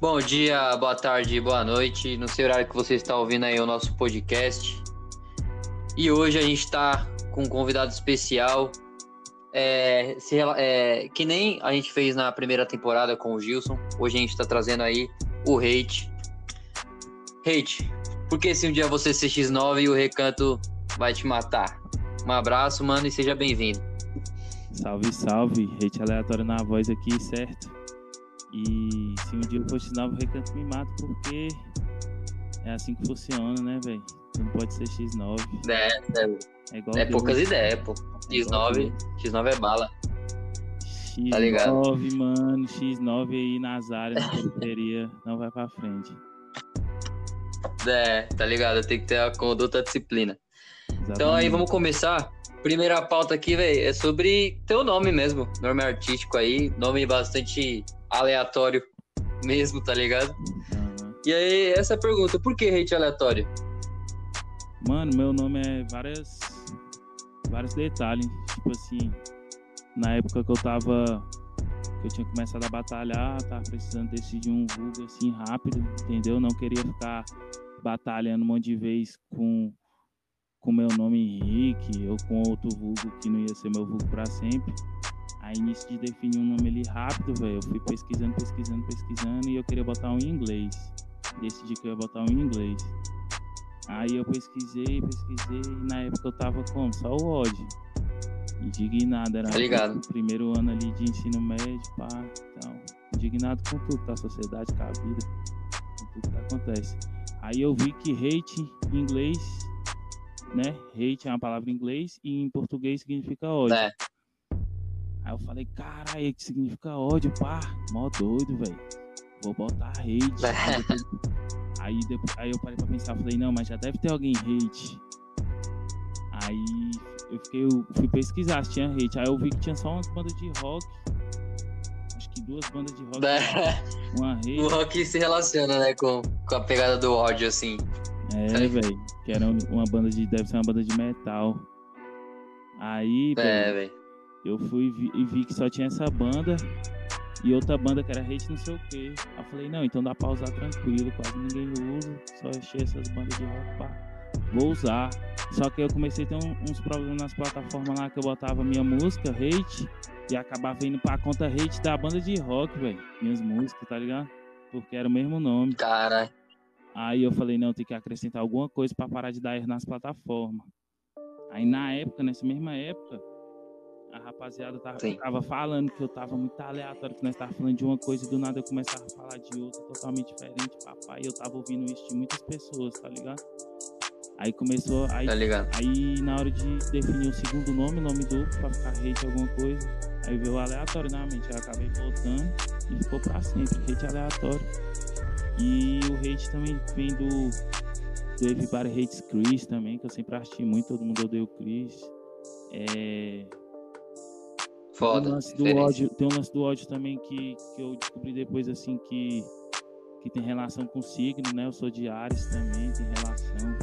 Bom dia, boa tarde, boa noite. Não sei o horário que você está ouvindo aí o nosso podcast. E hoje a gente está com um convidado especial. É, se, é, que nem a gente fez na primeira temporada com o Gilson. Hoje a gente está trazendo aí o Hate. Hate, por que se um dia você ser X9 e o recanto vai te matar? Um abraço, mano, e seja bem-vindo. Salve, salve. Hate aleatório na voz aqui, certo? E se um dia eu for X9, o recanto me mata, porque é assim que funciona, né, velho? Não pode ser X9. É, é, é, igual é poucas ideias, pô. X9, é X9 é bala. X9, tá ligado? mano, X9 aí nas áreas, na periferia, não vai pra frente. É, tá ligado? Tem que ter a conduta a disciplina. Exatamente. Então aí vamos começar. Primeira pauta aqui, velho, é sobre teu nome mesmo, nome artístico aí, nome bastante aleatório mesmo, tá ligado? E aí, essa é pergunta, por que hate aleatório? Mano, meu nome é várias vários detalhes, tipo assim, na época que eu tava que eu tinha começado a batalhar, tava precisando decidir um vulgo assim rápido, entendeu? Não queria ficar batalhando um monte de vez com com meu nome Henrique ou com outro vulgo que não ia ser meu vulgo para sempre. Aí nisso de definir um nome ali rápido, velho, eu fui pesquisando, pesquisando, pesquisando e eu queria botar um em inglês. Decidi que eu ia botar um em inglês. Aí eu pesquisei, pesquisei, e na época eu tava como? Só o ódio. Indignado, era tá ligado. o primeiro ano ali de ensino médio, pá, então, indignado com tudo, a sociedade, com a vida, com tudo que acontece. Aí eu vi que hate em inglês, né? Hate é uma palavra em inglês e em português significa ódio. É. Aí eu falei, caralho, que significa ódio, pá, mó doido, velho. Vou botar hate. aí, depois, aí eu parei pra pensar, falei, não, mas já deve ter alguém hate. Aí eu fiquei, eu fui pesquisar se tinha hate. Aí eu vi que tinha só umas bandas de rock. Acho que duas bandas de rock. Uma hate. O rock se relaciona, né, com, com a pegada do ódio, assim. É, velho. Que era uma banda de. Deve ser uma banda de metal. Aí. É, velho eu fui vi, e vi que só tinha essa banda e outra banda que era hate não sei o que. Aí falei, não, então dá pra usar tranquilo, quase ninguém usa, só encher essas bandas de rock, pá. Vou usar. Só que eu comecei a ter um, uns problemas nas plataformas lá que eu botava minha música, hate, e acabava indo pra conta hate da banda de rock, velho. Minhas músicas, tá ligado? Porque era o mesmo nome. Cara. Aí eu falei, não, tem que acrescentar alguma coisa para parar de dar erro nas plataformas. Aí na época, nessa mesma época, a rapaziada tava, tava, falando que eu tava muito aleatório, que nós tava falando de uma coisa e do nada eu começava a falar de outra totalmente diferente, papai. Eu tava ouvindo isso de muitas pessoas, tá ligado? Aí começou. Aí, tá ligado? aí na hora de definir o segundo nome, o nome duplo, pra ficar hate alguma coisa, aí veio aleatório na mente. Eu acabei voltando e ficou pra sempre, hate aleatório. E o hate também vem do, do Everybody Hates Chris também, que eu sempre achei muito, todo mundo odeia o Chris. É, Foda. Tem um lance do ódio, tem um lance do ódio também que, que eu descobri depois, assim, que, que tem relação com signo, né? Eu sou de Ares também, tem relação.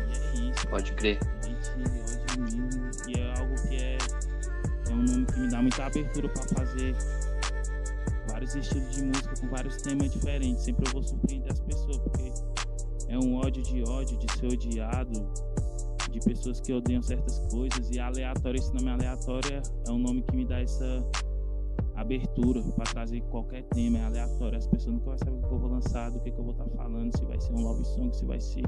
E é isso. Pode crer. Gente, ódio mesmo. E é algo que é, é um nome que me dá muita abertura para fazer vários estilos de música com vários temas diferentes. Sempre eu vou surpreender as pessoas, porque é um ódio de ódio, de ser odiado, de pessoas que odeiam certas coisas e aleatório, esse nome aleatório é um nome que me dá essa abertura para trazer qualquer tema, é aleatório. As pessoas nunca vão saber o que eu vou lançar, do que, que eu vou estar tá falando, se vai ser um love song, se vai ser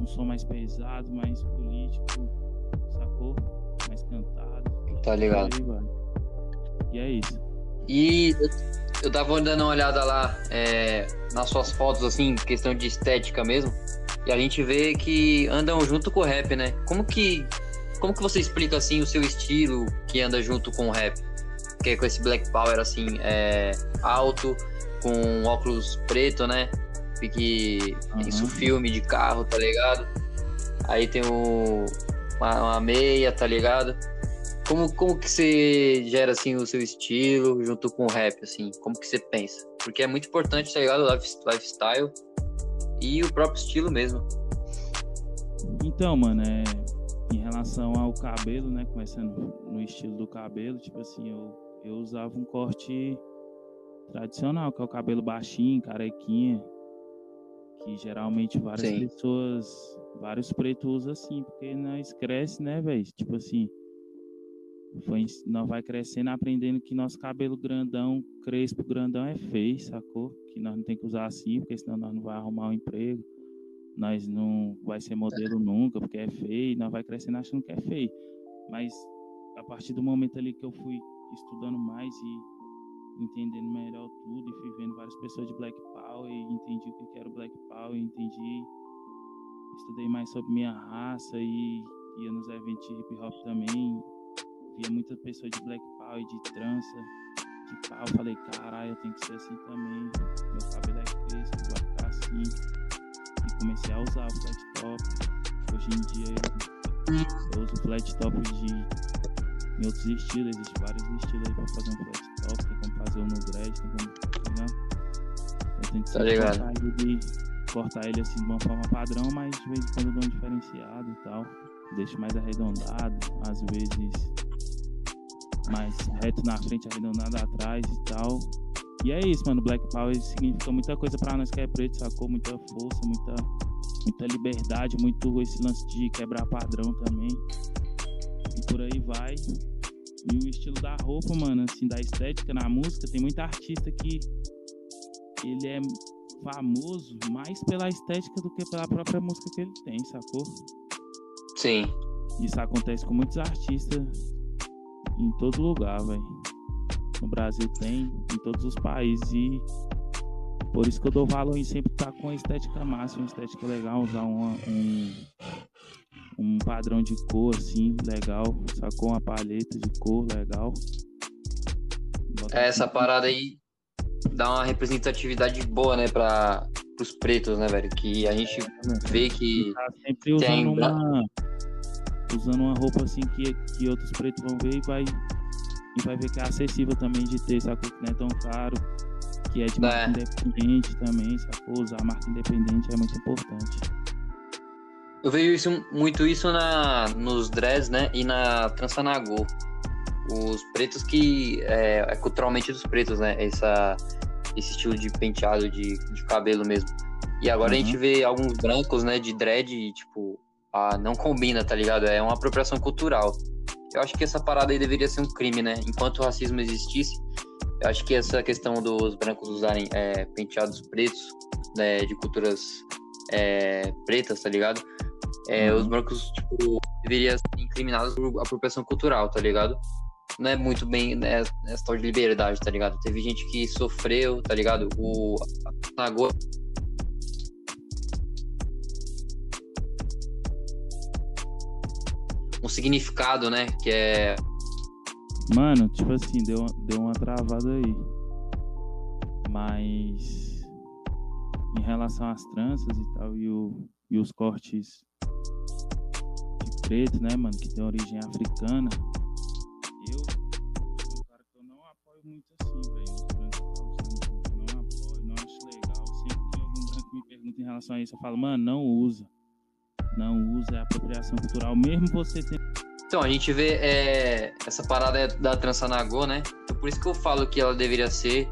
um som mais pesado, mais político, sacou? Mais cantado. Tá ligado. E é isso. E eu tava dando uma olhada lá é, nas suas fotos, assim, questão de estética mesmo. E a gente vê que andam junto com o rap, né? Como que, como que você explica assim o seu estilo que anda junto com o rap? Que é com esse black power assim, é, alto, com óculos preto, né? Fique uhum. isso filme de carro, tá ligado? Aí tem o, uma, uma, meia, tá ligado? Como, como que você gera assim o seu estilo junto com o rap, assim? Como que você pensa? Porque é muito importante, tá ligado? Lifestyle e o próprio estilo mesmo. Então, mano, é, em relação ao cabelo, né? Começando no estilo do cabelo, tipo assim, eu, eu usava um corte tradicional, que é o cabelo baixinho, carequinha. Que geralmente várias Sim. pessoas, vários pretos usam assim, porque nós cresce, né, velho? Tipo assim, foi, nós vai crescendo, aprendendo que nosso cabelo grandão, crespo grandão é feio, sacou? Que nós não tem que usar assim, porque senão nós não vai arrumar um emprego. Nós não vai ser modelo nunca, porque é feio, nós vai crescendo achando que é feio. Mas a partir do momento ali que eu fui estudando mais e entendendo melhor tudo e fui vendo várias pessoas de Black Power e entendi o que era o Black Power, entendi, estudei mais sobre minha raça e ia nos eventos de hip hop também, via muita pessoa de Black Power, de trança, de pau, falei, caralho, eu tenho que ser assim também, meu cabelo é crespo, vai ficar assim, e comecei a usar o flat top, hoje em dia eu, uso flat top de em outros estilos, existem vários estilos aí pra fazer um flat top, tem como fazer um no dread, tem como. Né? Eu tento tá cortar ele assim de uma forma padrão, mas de vez em quando eu dou um diferenciado e tal. Deixo mais arredondado, às vezes mais reto na frente, arredondado atrás e tal. E é isso, mano. Black Power significa muita coisa pra nós que é preto, sacou? Muita força, muita, muita liberdade, muito esse lance de quebrar padrão também e por aí vai. E o estilo da roupa, mano, assim, da estética na música, tem muita artista que ele é famoso mais pela estética do que pela própria música que ele tem, sacou? Sim. Isso acontece com muitos artistas em todo lugar, velho. No Brasil tem, em todos os países. E por isso que eu dou valor em sempre estar tá com a estética máxima, uma estética legal, usar uma, um, um padrão de cor assim, legal, sacou uma paleta de cor legal. Bota é, essa parada aí dá uma representatividade boa, né, para os pretos, né, velho? Que a gente vê que tá sempre usando tem... uma usando uma roupa assim que, que outros pretos vão ver e vai e vai ver que é acessível também de ter, sacou? Que não é tão caro, que é de marca é. independente também, sacou? Usar marca independente é muito importante. Eu vejo isso, muito isso na, nos dreads, né? E na trança nagô. Os pretos que. É, é, culturalmente dos pretos, né? Essa, esse estilo de penteado de, de cabelo mesmo. E agora uhum. a gente uhum. vê alguns brancos, né? De dread, tipo. Ah, não combina, tá ligado? É uma apropriação cultural. Eu acho que essa parada aí deveria ser um crime, né? Enquanto o racismo existisse, eu acho que essa questão dos brancos usarem é, penteados pretos, né, de culturas é, pretas, tá ligado? é, uhum. os brancos, tipo, deveriam ser incriminados por apropriação cultural, tá ligado? Não é muito bem né, essa tal de liberdade, tá ligado? Teve gente que sofreu, tá ligado? O agora um significado, né? Que é. Mano, tipo assim, deu, deu uma travada aí. Mas em relação às tranças e tal, e, o, e os cortes preto, né, mano, que tem origem africana, eu sou um cara que eu não apoio muito assim, velho. Os brancos não apoio, não acho legal. Sempre que algum branco me pergunta em relação a isso, eu falo, mano, não usa. Não usa, é apropriação cultural, mesmo você tendo. Então, a gente vê é, essa parada da trança nagô, né? Então, por isso que eu falo que ela deveria ser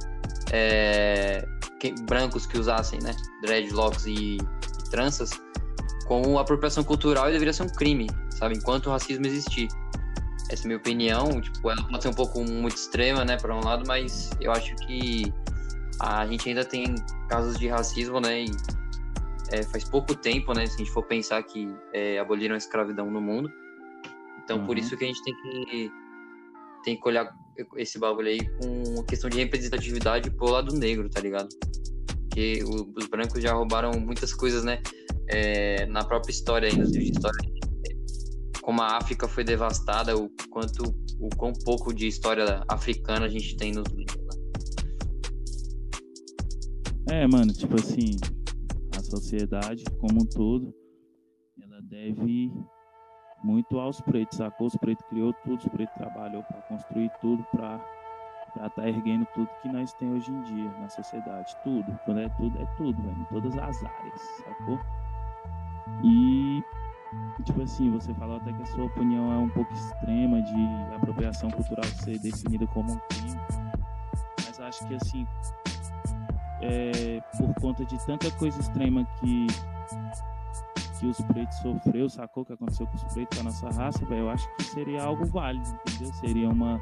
é, que, brancos que usassem, né? Dreadlocks e, e tranças como apropriação cultural e deveria ser um crime, sabe? Enquanto o racismo existir. Essa é a minha opinião, tipo, ela pode ser um pouco muito extrema, né, para um lado, mas eu acho que a gente ainda tem casos de racismo, né, e é, faz pouco tempo, né, se a gente for pensar que é, aboliram a escravidão no mundo. Então, uhum. por isso que a gente tem que tem que olhar esse bagulho aí com questão de representatividade pro lado negro, tá ligado? Porque os brancos já roubaram muitas coisas, né? é, na própria história, livros de história, como a África foi devastada, o quanto, o quão pouco de história africana a gente tem nos livros. Né? É, mano, tipo assim, sociedade como um todo, ela deve muito aos pretos, sacou? Os pretos criou tudo, os pretos trabalhou para construir tudo, para estar tá erguendo tudo que nós temos hoje em dia na sociedade. Tudo. Quando é tudo, é tudo, velho. Em todas as áreas, sacou? E, tipo assim, você falou até que a sua opinião é um pouco extrema de apropriação cultural ser definida como um crime. Mas acho que assim, é, por conta de tanta coisa extrema que que os pretos sofreu, sacou? Que aconteceu com os pretos, com a nossa raça, velho, eu acho que seria algo válido, entendeu? Seria uma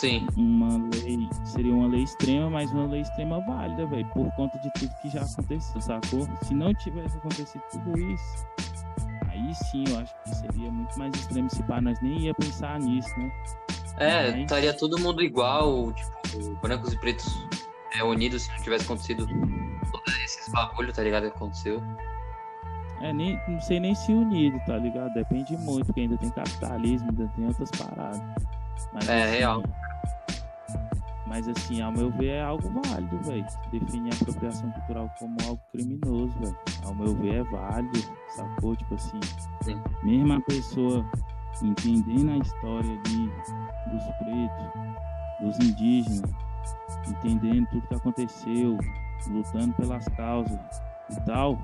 Sim. Uma lei, seria uma lei extrema, mas uma lei extrema válida, velho, por conta de tudo que já aconteceu, sacou? Se não tivesse acontecido tudo isso, aí sim eu acho que seria muito mais extremo se pá, nós nem ia pensar nisso, né? É, mas... estaria todo mundo igual, tipo, brancos e pretos é, unidos se não tivesse acontecido todos esses bagulho, tá ligado? Que aconteceu. É, nem, não sei nem se unido, tá ligado? Depende muito, porque ainda tem capitalismo, ainda tem outras paradas. Mas, é, assim, real. Mas assim, ao meu ver, é algo válido, velho. Definir a apropriação cultural como algo criminoso, velho. Ao meu ver, é válido, sacou? Tipo assim, Sim. mesmo a pessoa entendendo a história ali dos pretos, dos indígenas, entendendo tudo que aconteceu, lutando pelas causas e tal,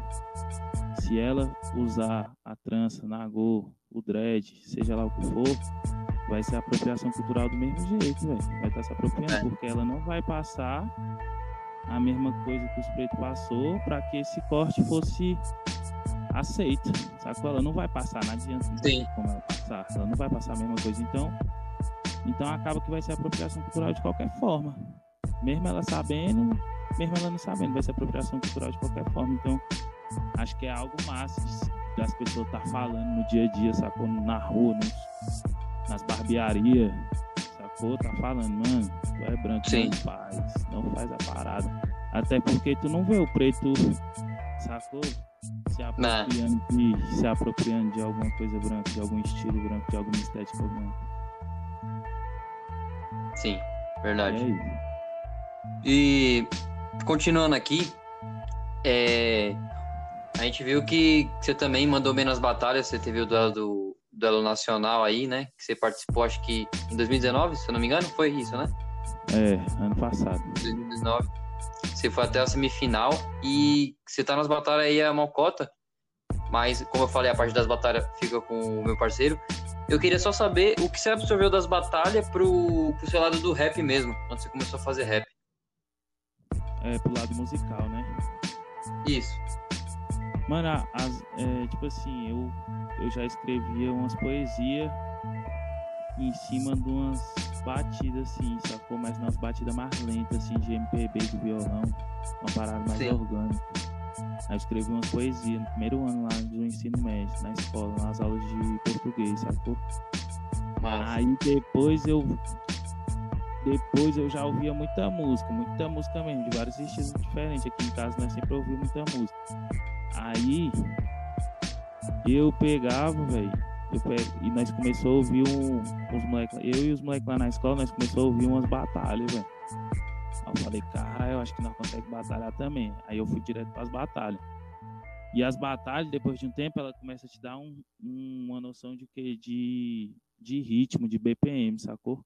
se ela usar a trança, nagô, o dread, seja lá o que for, vai ser apropriação cultural do mesmo jeito, velho. Vai estar tá se apropriando, é. porque ela não vai passar a mesma coisa que os pretos passou para que esse corte fosse aceito, sacou? Ela não vai passar, não adianta não como ela passar, ela não vai passar a mesma coisa, então, então acaba que vai ser apropriação cultural de qualquer forma, mesmo ela sabendo, mesmo ela não sabendo, vai ser apropriação cultural de qualquer forma, então acho que é algo massa das pessoas estar tá falando no dia a dia, sacou? Na rua, nos, nas barbearias, sacou? Tá falando, mano, tu é branco, Sim. não faz, não faz a parada. Até porque tu não vê o preto, sacou? Se apropriando, de, se apropriando de alguma coisa branca, de algum estilo branco, de alguma estética branca. Sim, verdade. É e continuando aqui, é, a gente viu que você também mandou bem nas batalhas, você teve o duelo do duelo nacional aí, né? Que você participou, acho que em 2019, se eu não me engano, foi isso, né? É, ano passado. 2019. Você foi até a semifinal e você tá nas batalhas aí a Malcota, mas como eu falei, a parte das batalhas fica com o meu parceiro. Eu queria só saber o que você absorveu das batalhas pro, pro seu lado do rap mesmo, quando você começou a fazer rap. É, pro lado musical, né? Isso. Mano, as, é, tipo assim, eu, eu já escrevia umas poesias em cima de umas batidas assim, sacou? Mas umas batidas mais lentas, assim, de MPB de violão, uma parada mais Sim. orgânica. Aí eu escrevi umas poesias no primeiro ano lá do ensino médio, na escola, nas aulas de português, sacou? Massa. Aí depois eu depois eu já ouvia muita música, muita música mesmo, de vários estilos diferentes. Aqui em casa nós sempre ouvimos muita música. Aí eu pegava, velho, e nós começamos a ouvir um, os moleques, eu e os moleques lá na escola, nós começamos a ouvir umas batalhas, velho. Eu falei, cara, eu acho que nós conseguimos batalhar também. Aí eu fui direto para as batalhas. E as batalhas, depois de um tempo, ela começa a te dar um, um, uma noção de que de, de ritmo, de BPM, sacou?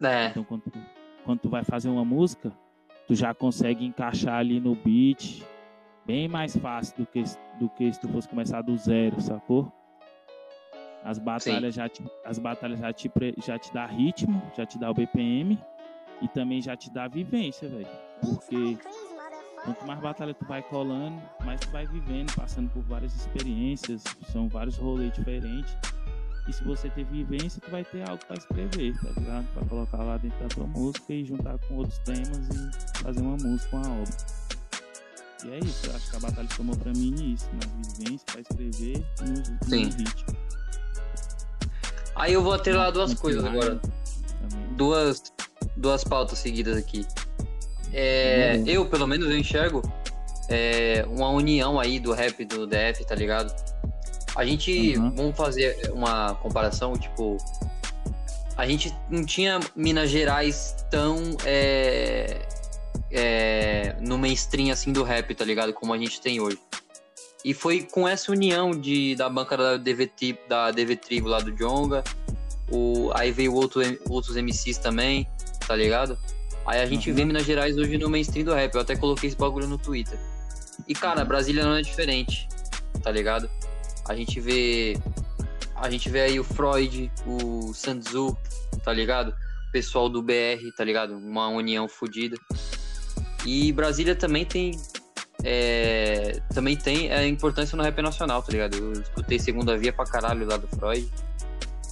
É. Então quando tu, quando tu vai fazer uma música, tu já consegue encaixar ali no beat bem mais fácil do que, do que se tu fosse começar do zero, sacou? As batalhas, já te, as batalhas já te, já te dá ritmo, já te dá o BPM e também já te dá vivência, velho. Porque quanto mais batalha tu vai colando, mais tu vai vivendo, passando por várias experiências, são vários rolês diferentes. E se você ter vivência, tu vai ter algo para escrever, tá ligado? Para colocar lá dentro da tua música e juntar com outros temas e fazer uma música, uma obra. E é isso, eu acho que a batalha tomou pra mim isso, na vivência, pra escrever no, no ritmo. Aí eu vou ter lá duas coisas agora. Duas, duas pautas seguidas aqui. É, uhum. Eu, pelo menos, eu enxergo é, uma união aí do rap do DF, tá ligado? A gente, uhum. vamos fazer uma comparação, tipo, a gente não tinha Minas Gerais tão é, é, no mainstream assim do rap, tá ligado? Como a gente tem hoje. E foi com essa união de, da banca da DV, da DV Tribo lá do Jonga, o, aí veio outro, outros MCs também, tá ligado? Aí a gente uhum. vê Minas Gerais hoje no mainstream do rap. Eu até coloquei esse bagulho no Twitter. E, cara, Brasília não é diferente, tá ligado? A gente vê. A gente vê aí o Freud, o Sanzu, tá ligado? pessoal do BR, tá ligado? Uma união fodida. E Brasília também tem. É, também tem a importância no rap nacional, tá ligado? Eu escutei Segunda Via pra caralho lá do Freud.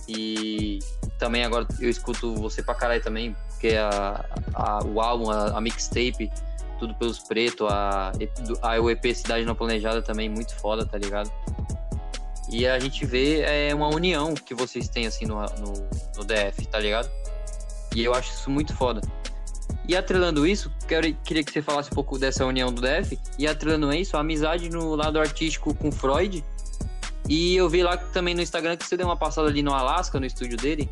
E também agora eu escuto você pra caralho também, porque a, a o álbum, a, a mixtape, tudo pelos pretos, a, a, o EP Cidade Não Planejada também, muito foda, tá ligado? E a gente vê é, uma união que vocês têm assim no, no, no DF, tá ligado? E eu acho isso muito foda. E atrelando isso, quero, queria que você falasse um pouco dessa união do DF. E atrelando isso, a amizade no lado artístico com Freud. E eu vi lá também no Instagram que você deu uma passada ali no Alasca, no estúdio dele.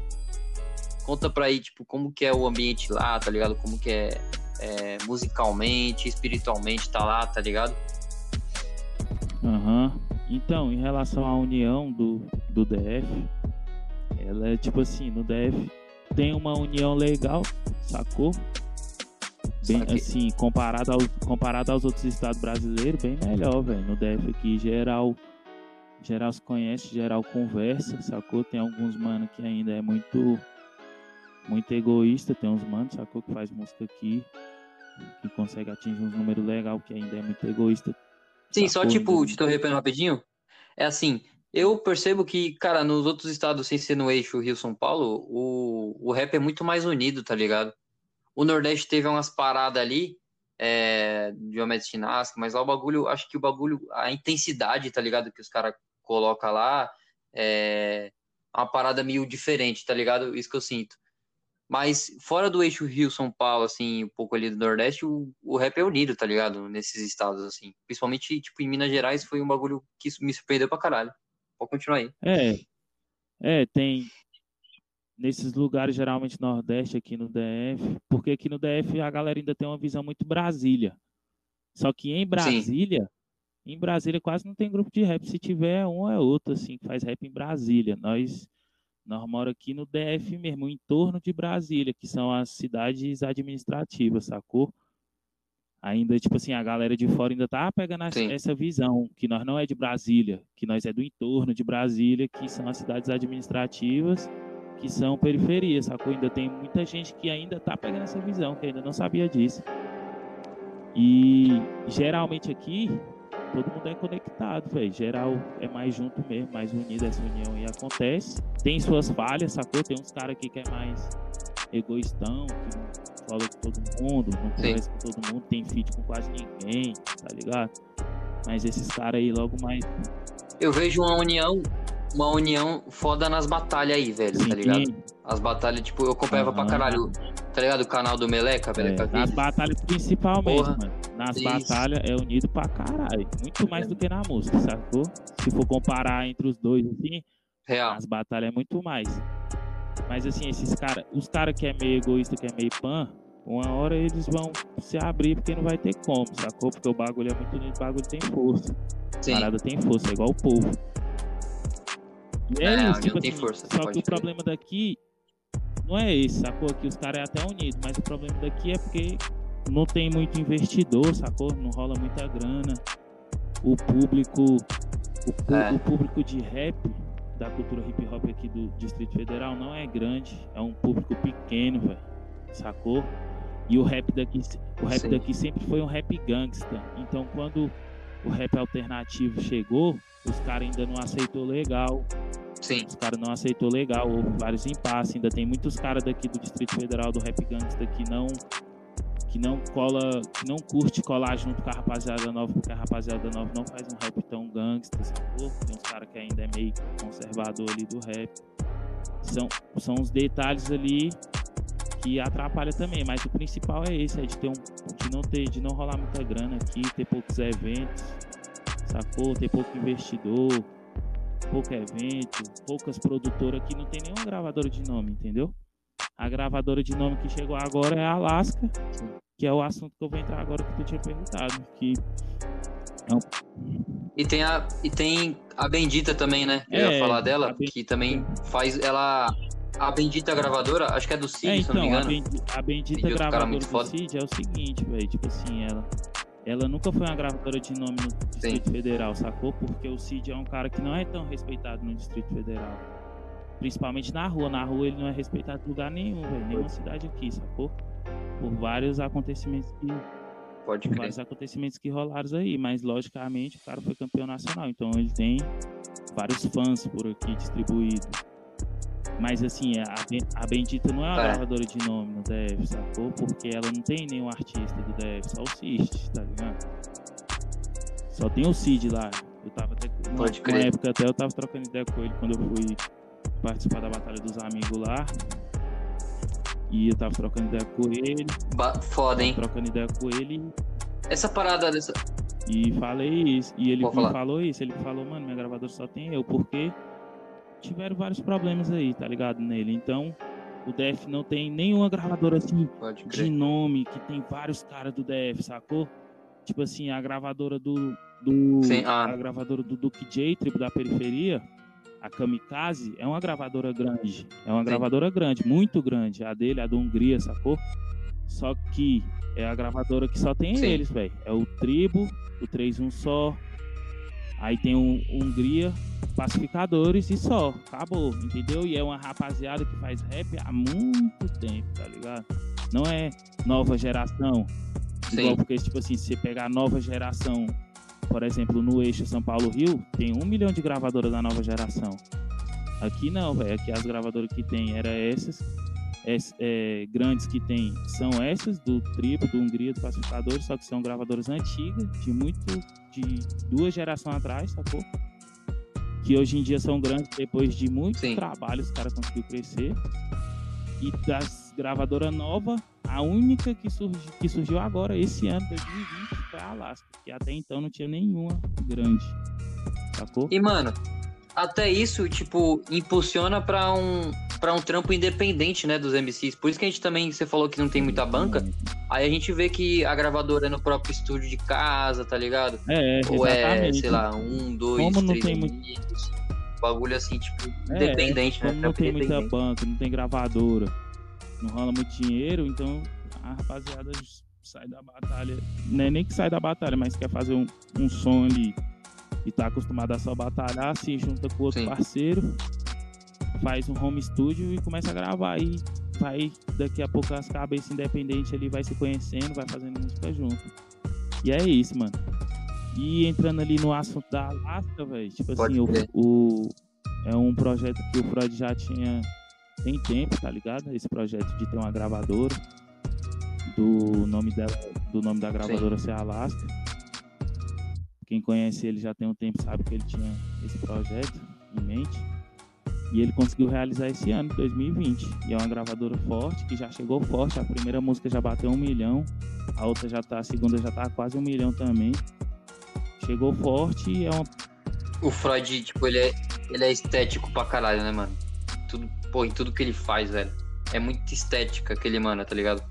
Conta pra aí, tipo, como que é o ambiente lá, tá ligado? Como que é, é musicalmente, espiritualmente, tá lá, tá ligado? Aham. Uhum. Então, em relação à união do, do DF, ela é tipo assim, no DF tem uma união legal, sacou? Bem, assim, comparado, ao, comparado aos outros estados brasileiros, bem melhor, velho. No DF aqui, geral, geral se conhece, geral conversa, sacou? Tem alguns mano que ainda é muito, muito egoísta, tem uns mano, sacou? Que faz música aqui, que consegue atingir um número legal, que ainda é muito egoísta. Sim, sacou? só tipo, te interrompendo rapidinho, é assim, eu percebo que, cara, nos outros estados, sem ser no eixo Rio-São Paulo, o, o rap é muito mais unido, tá ligado? O Nordeste teve umas paradas ali, é, Diomedes Chinasca, mas lá o bagulho, acho que o bagulho, a intensidade, tá ligado? Que os caras colocam lá, é uma parada meio diferente, tá ligado? Isso que eu sinto. Mas fora do eixo Rio-São Paulo, assim, um pouco ali do Nordeste, o, o rap é unido, tá ligado? Nesses estados, assim. Principalmente, tipo, em Minas Gerais foi um bagulho que me surpreendeu pra caralho. Pode continuar aí. É. É, tem nesses lugares, geralmente Nordeste, aqui no DF, porque aqui no DF a galera ainda tem uma visão muito Brasília. Só que em Brasília, Sim. Em Brasília quase não tem grupo de rap. Se tiver um é outro, assim, que faz rap em Brasília. Nós, nós moramos aqui no DF mesmo, em torno de Brasília, que são as cidades administrativas, sacou? ainda, tipo assim, a galera de fora ainda tá pegando Sim. essa visão, que nós não é de Brasília, que nós é do entorno de Brasília, que são as cidades administrativas, que são periferias, sacou? Ainda tem muita gente que ainda tá pegando essa visão, que ainda não sabia disso. E geralmente aqui, todo mundo é conectado, velho. Geral é mais junto mesmo, mais unido essa união e acontece. Tem suas falhas, sacou? Tem uns caras aqui que é mais egoístão, que não fala com todo mundo, não conversa com todo mundo, tem feat com quase ninguém, tá ligado? Mas esses caras aí logo mais. Eu vejo uma união, uma união foda nas batalhas aí, velho, tá Sim, tá ligado? As batalhas, tipo, eu acompanhava uhum. pra caralho, tá ligado? O canal do Meleca, Meleca é, Nas batalhas principalmente, Porra. mano. Nas Isso. batalhas é unido pra caralho. Muito mais do que na música, sacou? Se for comparar entre os dois, assim, Real. nas batalhas é muito mais. Mas assim, esses caras, os caras que é meio egoísta, que é meio pan, uma hora eles vão se abrir porque não vai ter como, sacou? Porque o bagulho é muito lindo, o bagulho tem força. Sim. A parada tem força, é igual o povo. E é, é isso, tipo assim, força, só que o problema daqui não é esse, sacou? Que os caras é até unidos, mas o problema daqui é porque não tem muito investidor, sacou? Não rola muita grana. O público, o, é. o público de rap da cultura hip hop aqui do Distrito Federal não é grande, é um público pequeno, velho. Sacou? E o rap daqui, o rap Sim. daqui sempre foi um rap gangsta. Então quando o rap alternativo chegou, os caras ainda não aceitou legal. Sim. Os caras não aceitou legal, houve vários impasses. Ainda tem muitos caras daqui do Distrito Federal do rap gangsta que não que não cola, que não curte colar junto com a rapaziada nova, porque a rapaziada nova não faz um rap tão gangsta, sacou? Tem uns caras que ainda é meio conservador ali do rap. São, são os detalhes ali que atrapalha também, mas o principal é esse, é de ter um, de não ter, de não rolar muita grana aqui, ter poucos eventos, sacou? Ter pouco investidor, pouco evento, poucas produtoras que não tem nenhuma gravadora de nome, entendeu? A gravadora de nome que chegou agora é a Alaska, que é o assunto que eu vou entrar agora que tu tinha perguntado. Que é E tem a, e tem a Bendita também, né? Eu é, ia falar dela, que também faz. Ela. A Bendita gravadora, acho que é do Cid, é, então, se não me então, engano. A Bendita, a Bendita gravadora do foda. Cid é o seguinte, velho. Tipo assim, ela. Ela nunca foi uma gravadora de nome no Distrito Sim. Federal, sacou? Porque o Cid é um cara que não é tão respeitado no Distrito Federal Principalmente na rua. Na rua ele não é respeitado em lugar nenhum, velho. Nenhuma cidade aqui, sacou? Por vários acontecimentos que. Pode por vários acontecimentos que rolaram aí. Mas logicamente o cara foi campeão nacional. Então ele tem vários fãs por aqui distribuídos. Mas assim, a, a Bendita não é uma é. gravadora de nome no DF, sacou? Porque ela não tem nenhum artista do DF, só o Cist, tá ligado? Só tem o Cid lá. Eu tava até. Pode uma, uma época até eu tava trocando ideia com ele quando eu fui participar da Batalha dos Amigos lá. E eu tava trocando ideia com ele. Ba foda, hein? Trocando ideia com ele. Essa parada dessa. E falei isso. E ele falou isso. Ele falou, mano, minha gravadora só tem eu, porque tiveram vários problemas aí, tá ligado? Nele. Então, o DF não tem nenhuma gravadora assim de nome, que tem vários caras do DF, sacou? Tipo assim, a gravadora do. do Sim, ah. A gravadora do Duke J, Tribo da Periferia, a Kamikaze, é uma gravadora grande. É uma Sim. gravadora grande, muito grande. A dele, a da Hungria, sacou? Só que é a gravadora que só tem Sim. eles, velho. É o Tribo, o 3-1 só. Aí tem o Hungria, pacificadores e só, acabou, entendeu? E é uma rapaziada que faz rap há muito tempo, tá ligado? Não é nova geração. Sim. Igual porque, tipo assim, se você pegar a nova geração, por exemplo, no eixo São Paulo-Rio, tem um milhão de gravadoras da nova geração. Aqui não, velho. Aqui as gravadoras que tem eram essas. É, é, grandes que tem são essas, do Tribo, do Hungria, do Pacificador, só que são gravadoras antigas, de muito. de duas gerações atrás, sacou? que hoje em dia são grandes depois de muito Sim. trabalho, os caras conseguiram crescer. E das gravadoras novas, a única que, surgi, que surgiu agora, esse ano, 2020, foi a Alaska, que até então não tinha nenhuma grande. Sacou? E, mano, até isso, tipo, impulsiona para um para um trampo independente, né, dos MCs. Por isso que a gente também, você falou que não tem muita banca, aí a gente vê que a gravadora é no próprio estúdio de casa, tá ligado? É, Ou é, sei lá, um, dois, como três tem muito... bagulho assim, tipo, é, independente, né? Como não tem muita banca, não tem gravadora, não rola muito dinheiro, então a rapaziada sai da batalha, não é nem que sai da batalha, mas quer fazer um, um som ali e tá acostumado a só batalhar, se junta com outro Sim. parceiro, faz um home studio e começa a gravar. E vai, daqui a pouco, as cabeças independentes ali vai se conhecendo, vai fazendo música junto. E é isso, mano. E entrando ali no assunto da Alaska, velho, tipo Pode assim, o, o, é um projeto que o Freud já tinha tem tempo, tá ligado? Esse projeto de ter uma gravadora do nome dela, do nome da gravadora Sim. ser Alaska. Quem conhece ele já tem um tempo sabe que ele tinha esse projeto em mente. E ele conseguiu realizar esse ano, 2020. E é uma gravadora forte, que já chegou forte. A primeira música já bateu um milhão, a outra já tá, a segunda já tá quase um milhão também. Chegou forte e é uma. O Freud, tipo, ele é, ele é estético pra caralho, né, mano? Tudo, pô, em tudo que ele faz, velho. É muito estética aquele mano, tá ligado?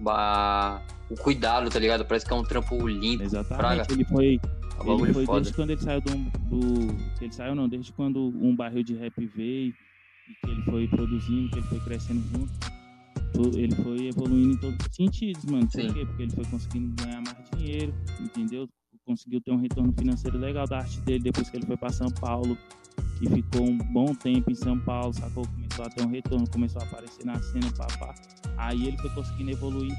Bah, o cuidado, tá ligado? Parece que é um trampo limpo. Exatamente. Praga. Ele foi ele foi foda. desde quando ele saiu do, do, Ele saiu não, desde quando um barril de rap veio e que ele foi produzindo, que ele foi crescendo junto. Ele foi evoluindo em todos os sentidos, mano. Por Sim. quê? Porque ele foi conseguindo ganhar mais dinheiro, entendeu? Conseguiu ter um retorno financeiro legal da arte dele depois que ele foi para São Paulo e ficou um bom tempo em São Paulo, sacou? Começou a ter um retorno, começou a aparecer na cena, papá. Aí ele foi conseguindo evoluir,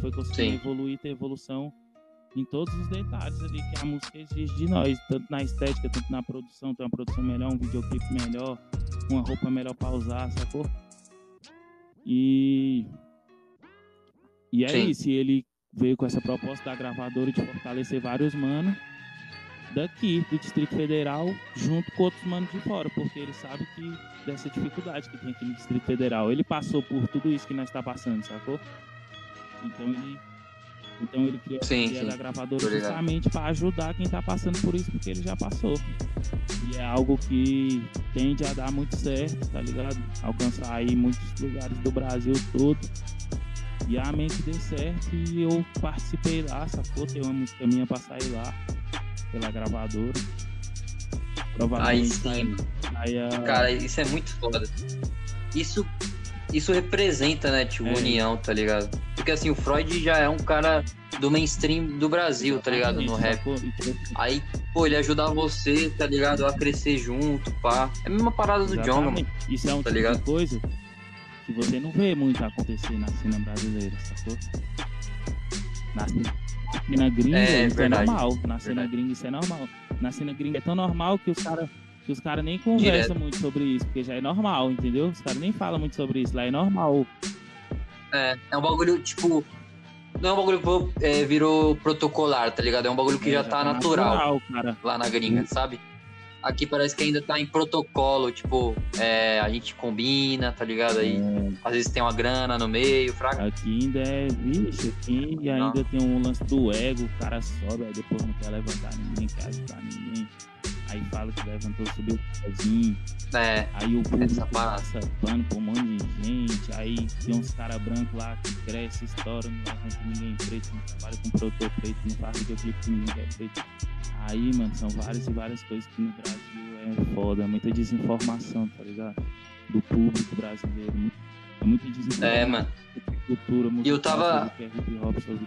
foi conseguindo Sim. evoluir, ter evolução em todos os detalhes ali que a música exige de nós, tanto na estética, tanto na produção, ter uma produção melhor, um videoclipe melhor, uma roupa melhor pra usar, sacou? E. E é Sim. isso, ele veio com essa proposta da gravadora de fortalecer vários manos daqui, do Distrito Federal, junto com outros manos de fora, porque ele sabe que dessa dificuldade que tem aqui no Distrito Federal. Ele passou por tudo isso que nós está passando, sacou? Então ele então ele criou sim, a ideia da gravadora justamente para ajudar quem está passando por isso, porque ele já passou. E é algo que tende a dar muito certo, tá ligado? Alcançar aí muitos lugares do Brasil todo. E amém que dê certo e eu participei lá, sacou? Tem uma música minha pra sair lá, pela gravadora. Aí sim. Aí, a... Cara, isso é muito foda. Isso isso representa, né, tipo, é. união, tá ligado? Porque assim, o Freud já é um cara do mainstream do Brasil, tá ligado? No rap. Aí, pô, ele ajuda você, tá ligado? A crescer junto, pá. É a mesma parada do Jonga, mano. Isso é um Tá tipo ligado? de coisa que você não vê muito acontecer na cena brasileira, sacou? Na cena, na cena gringa, É, isso verdade. é normal. Na cena Verdade. gringa, isso é normal. Na cena gringa é tão normal que os caras que os cara nem conversam muito sobre isso, porque já é normal, entendeu? Os caras nem falam muito sobre isso, lá é normal. É, é um bagulho, tipo. Não é um bagulho que é, virou protocolar, tá ligado? É um bagulho que É, já, tá natural, cara. lá na gringa, sabe? Aqui parece que ainda tá em protocolo, tipo, é, a gente combina, tá ligado? Aí às vezes tem uma grana no meio, fraca. Aqui ainda é, vixe, aqui ainda tem um lance do ego, o cara sobe, aí depois não quer levantar ninguém, quer ajudar ninguém. Aí fala que levantou, subiu sozinho. É, Aí o público passa pano pra um monte de gente. Aí tem uns caras brancos lá que cresce, estoura, não levanta ninguém preto, não trabalha com produtor preto, não faz videoclipe com ninguém que é preto. Aí, mano, são várias e várias coisas que no Brasil é foda, é muita desinformação, tá ligado? Do público brasileiro. muito- É muita desinformação é, mano. cultura E eu tava- sobre é hip hop, sobre,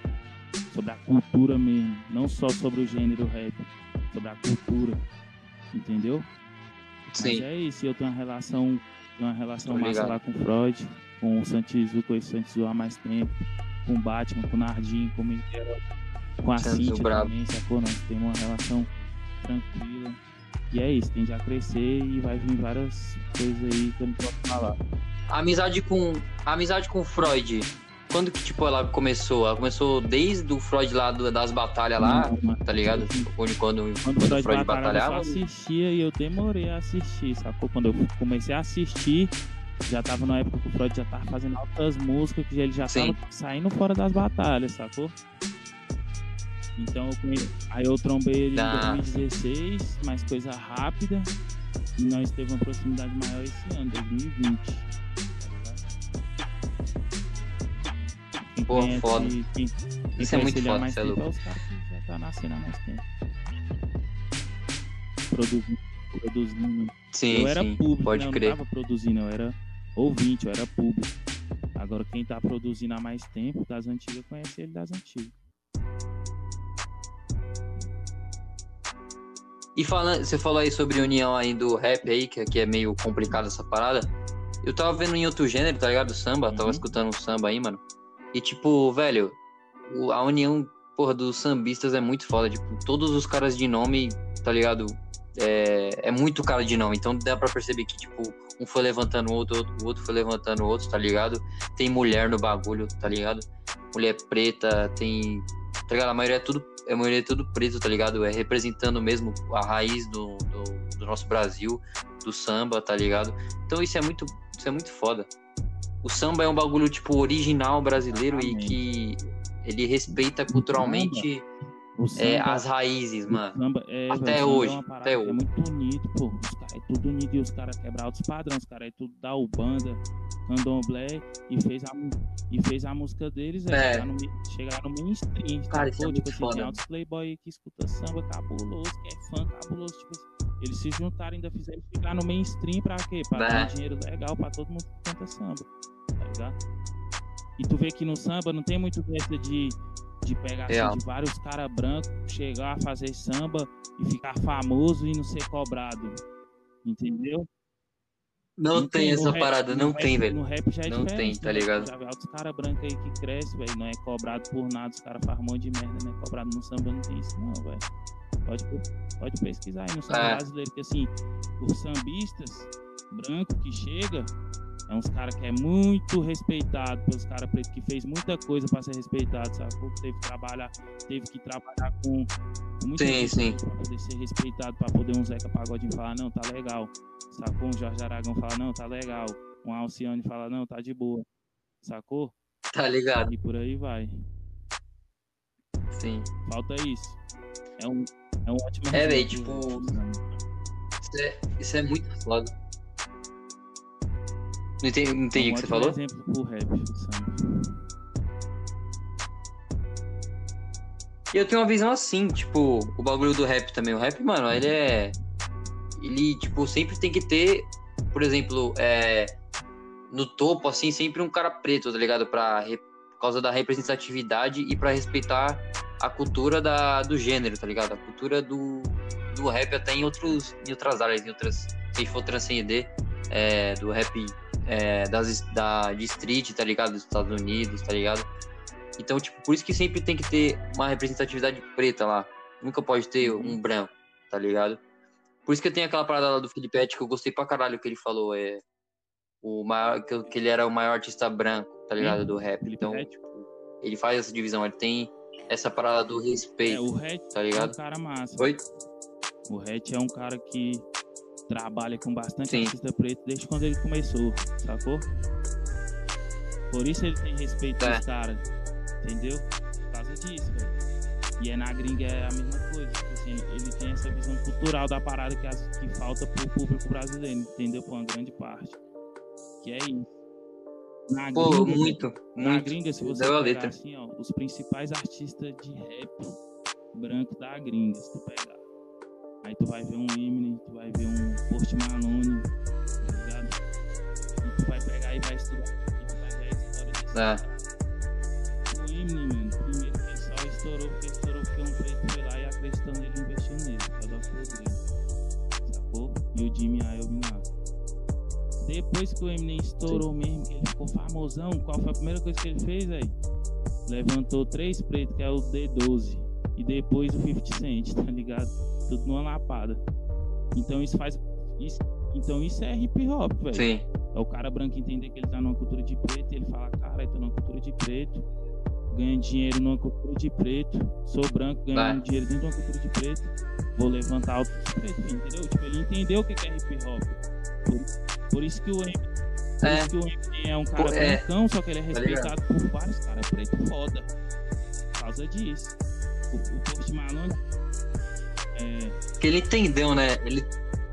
sobre a cultura mesmo. Não só sobre o gênero rap, sobre a cultura. Entendeu? Mas Sim. é isso, eu tenho uma relação, tenho uma relação massa lá com o Freud, com o Santizu, conheço o Santizu há mais tempo, com o Batman, com o Nardinho, com o com a brabo. também, sacou? Nós temos uma relação tranquila. E é isso, tende a crescer e vai vir várias coisas aí que eu não posso falar. Amizade com. Amizade com o Freud. Quando que, tipo, ela começou? Ela começou desde o Freud lá do- das batalhas lá, Não, tá ligado? Quando, quando, Quando o quando Freud, o Freud batalhava, eu assistia e eu demorei a assistir, sacou? Quando eu comecei a assistir, já tava na época que o Freud já tava fazendo altas músicas, que ele já Sim. tava saindo fora das batalhas, sacou? Então aí eu trombei ele Tá. em 2016, mais coisa rápida, e nós teve uma proximidade maior esse ano, 2020. Pô, conhece- foda. quem- Isso é muito foda, mais é tempo louco. os caras que já tá nascendo há mais tempo. Produzindo, produzindo. Sim, eu era sim. público, pode né? eu crer. não tava produzindo, eu era ouvinte, eu era público. Agora quem tá produzindo há mais tempo, das antigas, conhece ele das antigas. E falando, você falou aí sobre união aí do rap aí, que, que é meio complicado essa parada. Eu tava vendo em outro gênero, tá ligado? Samba, tava Uhum. escutando um samba aí, mano. E tipo, velho, a união, porra, dos sambistas é muito foda. Tipo, todos os caras de nome, tá ligado? É, é muito cara de nome. Então dá pra perceber que, tipo, um foi levantando o outro- o outro foi levantando o outro, tá ligado? Tem mulher no bagulho, tá ligado? Mulher preta, tem. Tá ligado? A maioria é tudo a maioria é tudo preto, tá ligado? É representando mesmo a raiz do, do, do nosso Brasil, do samba, tá ligado? Então isso é muito, isso é muito foda. O samba é um bagulho, tipo, original brasileiro e que ele respeita culturalmente O é, samba- as raízes, mano. samba é, Até samba hoje, é até hoje. É muito bonito, pô. Os caras é tudo unido e os caras quebram altos padrões. Os caras é tudo da Ubanda, Candomblé e fez a, e fez a música deles é, É. chegar, no, mai- chegar no mainstream. Cara, isso é sacou? muito tipo assim, foda. tem altos playboy que escuta samba cabuloso, que é fã cabuloso. Tipo assim, eles se juntaram ainda fizeram chegar no mainstream pra quê? Pra É. dar um dinheiro legal pra todo mundo que canta samba, tá ligado? E tu vê que no samba não tem muito dessa de, de pegar assim, de vários caras brancos, chegar a fazer samba e ficar famoso e não ser cobrado. Entendeu? Não, tem, no essa rap- parada, não rap- tem, velho. No rap já é Não tem, tá né? ligado? Já vê altos caras brancos aí que crescem, velho, não é cobrado por nada, os caras fazem um monte de merda, não é cobrado no samba, não tem isso não, velho. Pode, pode pesquisar aí no samba É. brasileiro, que assim, os sambistas brancos que chega é uns caras que é muito respeitado pelos caras pretos, que fez muita coisa pra ser respeitado, sacou? Teve que trabalhar, teve que trabalhar com, com muita Sim, pra poder ser respeitado, pra poder um Zeca Pagodinho falar, não, tá legal. Sacou? Um Jorge Aragão fala, não, tá legal. Um Alcione fala, não, tá de boa. Sacou? Tá ligado? E por aí vai. Sim. Falta isso. É um, é um ótimo É, exemplo tipo, samba. Isso é, isso é muito foda. Não entendi, não entendi É o um que você falou? exemplo pro rap, o samba. E eu tenho uma visão assim, tipo, o bagulho do rap também. O rap, mano, ele é. Ele, tipo, sempre tem que ter, por exemplo, é, no topo, assim, sempre um cara preto, tá ligado? Pra Por causa da representatividade e para respeitar a cultura da, do gênero, tá ligado? A cultura do, do rap até em, outros, em outras áreas, em outras. Se for transcender é, do rap é, das, da, de street, tá ligado? Dos Estados Unidos, tá ligado? Então, tipo, por isso que sempre tem que ter uma representatividade preta lá. Nunca pode ter um uhum. branco, tá ligado? Por isso que tem aquela parada lá do Felipe que eu gostei pra caralho que ele falou. É, o maior, que, ele era o maior artista branco, tá ligado? Do rap. Então, tipo, ele faz essa divisão, ele tem essa parada do respeito. É, o Hatch tá ligado? é um cara massa. Oi? O Hatch é um cara que trabalha com bastante Sim. artista preto desde quando ele começou, sacou? Por isso ele tem respeito é. dos caras, entendeu? Por causa disso, velho. E é na gringa é a mesma coisa. Tipo assim, ele tem essa visão cultural da parada que, que falta pro público brasileiro, entendeu? Por uma grande parte. Que é isso. Na Pô, gringa, muito, na muito. gringa, se você pegar assim, ó, os principais artistas de rap branco da gringa, se tu pegar. Aí tu vai ver um Eminem, tu vai ver um Post Malone, tá ligado? E tu vai pegar e vai estudar, e tu vai ver a história desse é. O Eminem, mano, primeiro ele só estourou porque estourou porque um preto foi lá e acreditando nele investiu nele, que é o Dr. Dre. Sacou? E o Jimmy Iovine lá. Depois que o Eminem estourou Sim. mesmo, que ele ficou famosão, qual foi a primeira coisa que ele fez aí? Levantou três pretos, que é o D12. E depois o 50 Cent, tá ligado? Tudo numa lapada. Então isso faz. Isso, então isso é hip hop, velho. Sim. É o cara branco entender que ele tá numa cultura de preto e ele fala, cara, eu tô numa cultura de preto, ganhando dinheiro numa cultura de preto, sou branco Vai. dinheiro dentro de uma cultura de preto, vou levantar outros pretos, entendeu? Tipo, ele entendeu o que é hip hop. Por, por isso que o por é. isso que o Eminem é um cara é. brancão, só que ele é tá respeitado tá por vários caras pretos foda. Por causa disso. O, o Post Malone é... Que ele entendeu, né? Ele,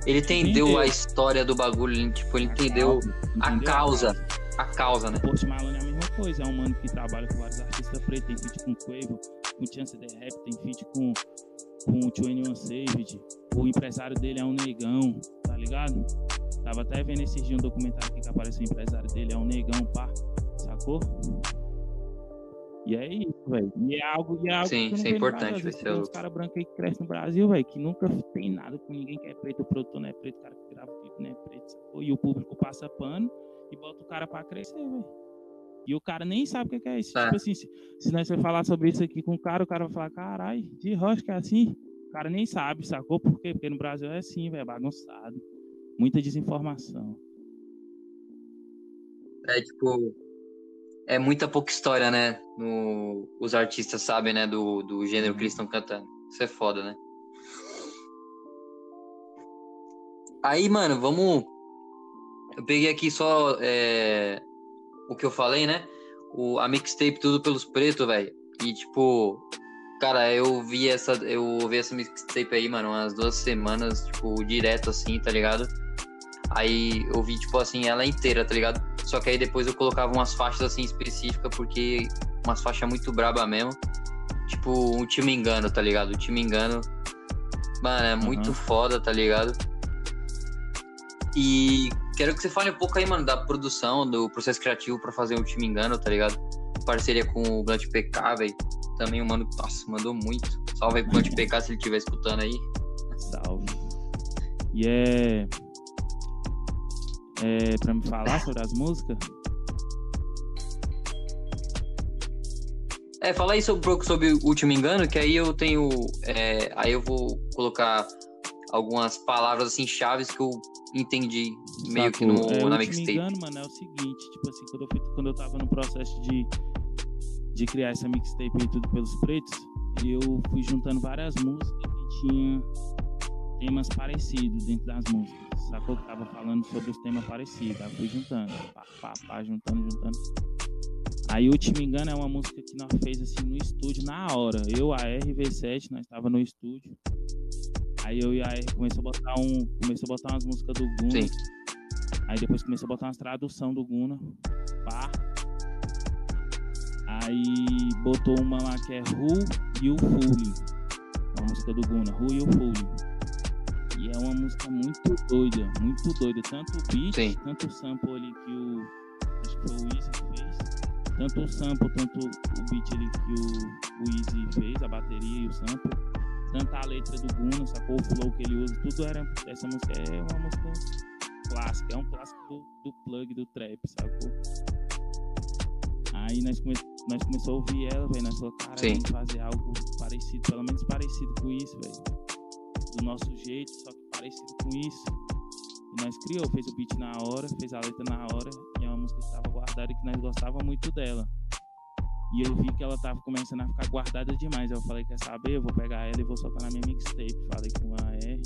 ele entendeu, entendeu, a história do bagulho, ele, tipo, ele entendeu, a, entendeu? a causa. A causa, né? O Post Malone é a mesma coisa, é um mano que trabalha com vários artistas pretos, tem feat com Quavo, com Chance the Rap, tem feat com, com o 21 Savage, o empresário dele é um negão, tá ligado? Tava até vendo esses dias um documentário que apareceu o empresário dele, é um negão, pá, sacou? E é isso, velho. E é algo, e é algo Sim, que isso é importante. Vai ser os caras brancos aí que crescem no Brasil, velho, que nunca tem nada com ninguém que é preto, o produtor não é preto, o cara que grava o clipe não é preto, sacou? E o público passa pano e bota o cara pra crescer, velho. E o cara nem sabe o que é isso. É. Tipo assim, se, se nós for falar sobre isso aqui com o cara, o cara vai falar, carai, de rocha que é assim. O cara nem sabe, sacou? Por quê? Porque no Brasil é assim, velho, bagunçado. Muita desinformação. É tipo, é muita pouca história, né? No, os artistas sabem, né? Do, do gênero que eles estão cantando. Isso é foda, né? Aí, mano, vamos. Eu peguei aqui só é... o que eu falei, né? O, a mixtape Tudo pelos Pretos, velho. E, tipo, cara, eu vi essa. Eu ouvi essa mixtape aí, mano, umas duas semanas, tipo, direto assim, tá ligado? Aí eu vi, tipo assim, ela inteira, tá ligado? Só que aí depois eu colocava umas faixas assim específicas, porque umas faixas muito braba mesmo. Tipo, um time engano, tá ligado? O time engano. Mano, é muito uhum. foda, tá ligado? E quero que você fale um pouco aí, mano, da produção, do processo criativo para fazer o time engano, tá ligado? Parceria com o Blunt PK, velho. Também o mano, nossa, mandou muito. Salve aí pro Blunt PK se ele estiver escutando aí. Salve. E é é, para me falar sobre as músicas? É, fala aí sobre, um pouco sobre o último engano, que aí eu tenho. É, aí eu vou colocar algumas palavras assim chaves que eu entendi meio que no, é, na mixtape. engano, mano, é o seguinte, tipo assim, quando eu, quando eu tava no processo de, de criar essa mixtape e tudo pelos pretos, eu fui juntando várias músicas que tinham temas parecidos dentro das músicas sacou? Que tava falando sobre os temas parecidos. Aí fui juntando, pá, pá, pá, juntando, juntando. Aí o Te Me Engano é uma música que nós fez assim no estúdio na hora. Eu, a RV7, nós tava no estúdio. Aí eu e a R começou a botar um. Começou a botar umas músicas do Guna. Sim. Aí depois começou a botar umas tradução do Guna. Pá. Aí botou uma lá que é Who e o Fooling. Uma música do Guna, Who e o Fooling. E é uma música muito doida, muito doida. Tanto o beat, Sim. tanto o sample ali que o. Acho que foi o Easy que fez. tanto o sample, tanto o beat ali que o, o Easy fez, a bateria e o sample, tanto a letra do Guno, sacou? O flow que ele usa, tudo era. Essa música é uma música clássica, é um clássico do, do plug do trap, sacou? Aí nós, come, nós começamos a ouvir ela, velho. Nós falamos, cara, vamos fazer algo parecido, pelo menos parecido com isso, velho. Do nosso jeito, só que parecido com isso. E nós criou, fez o beat na hora, fez a letra na hora, e é uma música que estava guardada e que nós gostava muito dela. E eu vi que ela tava começando a ficar guardada demais. Eu falei, quer saber? Eu vou pegar ela e vou soltar na minha mixtape. Falei com a R,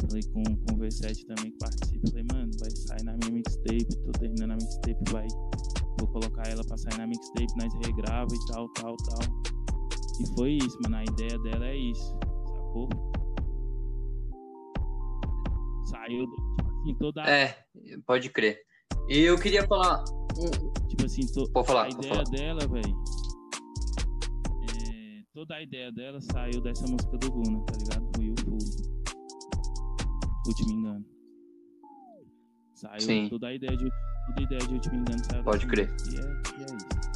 falei com, com o V7 também que participa. Falei, mano, vai sair na minha mixtape, tô terminando a mixtape, vai. Vou colocar ela pra sair na mixtape, nós regrava e tal, tal, tal. E foi isso, mano. A ideia dela é isso, sacou? Saiu, tipo assim, toda. É, pode crer. E eu queria falar. Tipo assim, to... pode falar, a ideia falar. dela, velho. É... Toda a ideia dela saiu dessa música do Guna, tá ligado? Foi o Full. Último engano. Saiu Sim. toda a ideia de. Toda a ideia de último engano saiu Pode crer. E é, e é isso.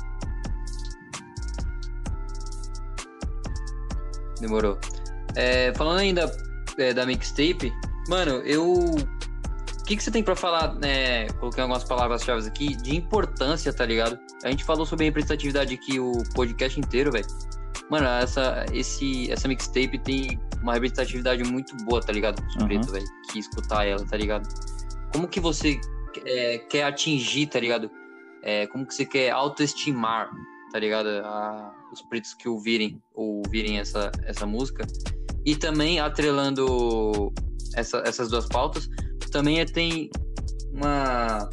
Demorou. É, falando ainda é, da mixtape, mano, eu. O que, que você tem pra falar, né? Coloquei algumas palavras-chave aqui, de importância, tá ligado? A gente falou sobre a representatividade aqui o podcast inteiro, velho. Mano, essa, esse, essa mixtape tem uma representatividade muito boa, tá ligado? Os Aham. pretos, velho, que escutar ela, tá ligado? Como que você é, quer atingir, tá ligado? É, como que você quer autoestimar, tá ligado? A- os pretos que ouvirem, ouvirem essa, essa música. E também, atrelando essa- essas duas pautas, também é- tem uma,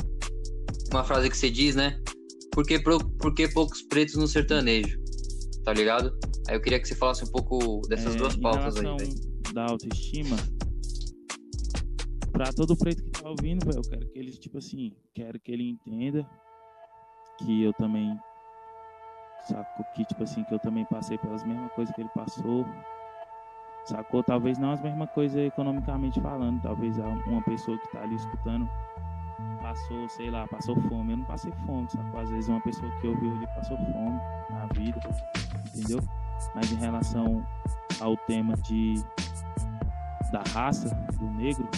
uma frase que você diz, né? Por que, por que poucos pretos no sertanejo? Tá ligado? Aí eu queria que você falasse um pouco dessas É, duas pautas aí, velho. da autoestima, pra todo preto que tá ouvindo, velho, eu quero que ele, tipo assim, quero que ele entenda que eu também, sacou? Que, tipo assim, que eu também passei pelas mesmas coisas que ele passou, sacou? Talvez não as mesmas coisas economicamente falando, talvez uma pessoa que tá ali escutando passou, sei lá, passou fome. Eu não passei fome, sacou? Às vezes uma pessoa que ouviu ali passou fome na vida, entendeu? Mas em relação ao tema de da raça do negro,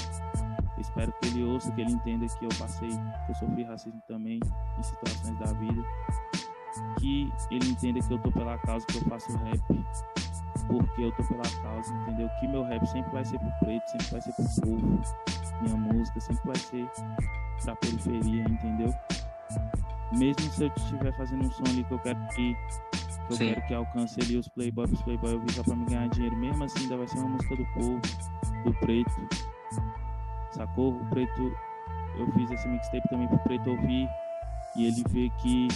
espero que ele ouça, que ele entenda que eu passei, que eu sofri racismo também em situações da vida, que ele entenda que eu tô pela causa, que eu faço rap porque eu tô pela causa, entendeu? Que meu rap sempre vai ser pro preto, sempre vai ser pro povo, minha música sempre vai ser pra periferia, entendeu? Mesmo se eu estiver fazendo um som ali que eu quero que, que eu Sim. quero que alcance ali os playboy, os playboy ouvir só pra me ganhar dinheiro, mesmo assim ainda vai ser uma música do povo, do preto, sacou? O preto, eu fiz esse mixtape também pro preto ouvir e ele ver que,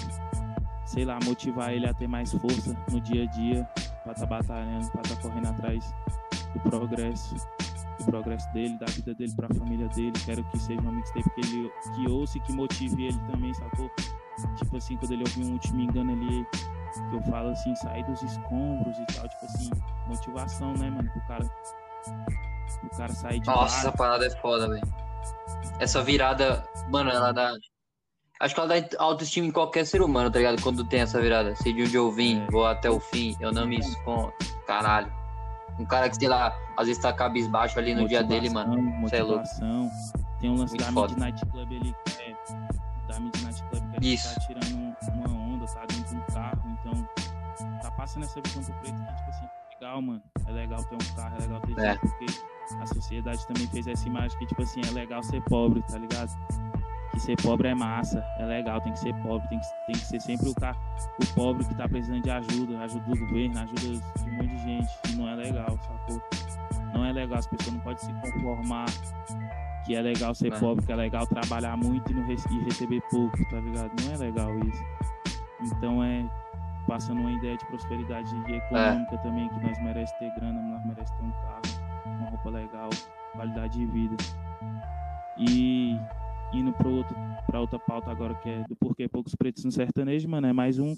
sei lá, motivar ele a ter mais força no dia a dia pra tá batalhando, pra tá correndo atrás do progresso, do progresso dele, da vida dele pra família dele. Quero que seja uma mixtape que ele que ouça e que motive ele também, sacou? Tipo assim, quando ele ouvir um último engano ali, que eu falo assim, sair dos escombros e tal, tipo assim, motivação, né, mano, pro cara. Pro cara sair de Nossa, essa parada é foda, velho. Essa virada, mano, ela dá. Acho que ela dá autoestima em qualquer ser humano, tá ligado? Quando tem essa virada. Sei de onde eu vim, É. vou até o fim, eu não me escondo. Caralho. Um cara que, sei lá, às vezes tá cabisbaixo ali no dia dele, mano. Motivação, Cê é louco. Motivação. Tem um lance Muito da foda. Midnight Club ali, que é. Da Midnight Club que Isso. tá tirando um- uma onda, tá dentro de um carro. Então, tá passando essa visão pro preto que, tipo assim, é legal, mano. É legal ter um carro, é legal ter É. dinheiro, porque a sociedade também fez essa imagem que, tipo assim, é legal ser pobre, tá ligado? Que ser pobre é massa, é legal, tem que ser pobre, tem que, tem que ser sempre o, o pobre que tá precisando de ajuda, ajuda do governo, ajuda de um monte de gente, e não é legal, sacou? Não é legal, as pessoas não podem se conformar que é legal ser É. pobre, que é legal trabalhar muito e, não rece- e receber pouco, tá ligado? Não é legal isso. Então é passando uma ideia de prosperidade econômica também, que nós merecemos ter grana, nós merecemos ter um carro, uma roupa legal, qualidade de vida. E indo para outra pauta agora, que é do porquê poucos pretos no sertanejo, mano, é mais um.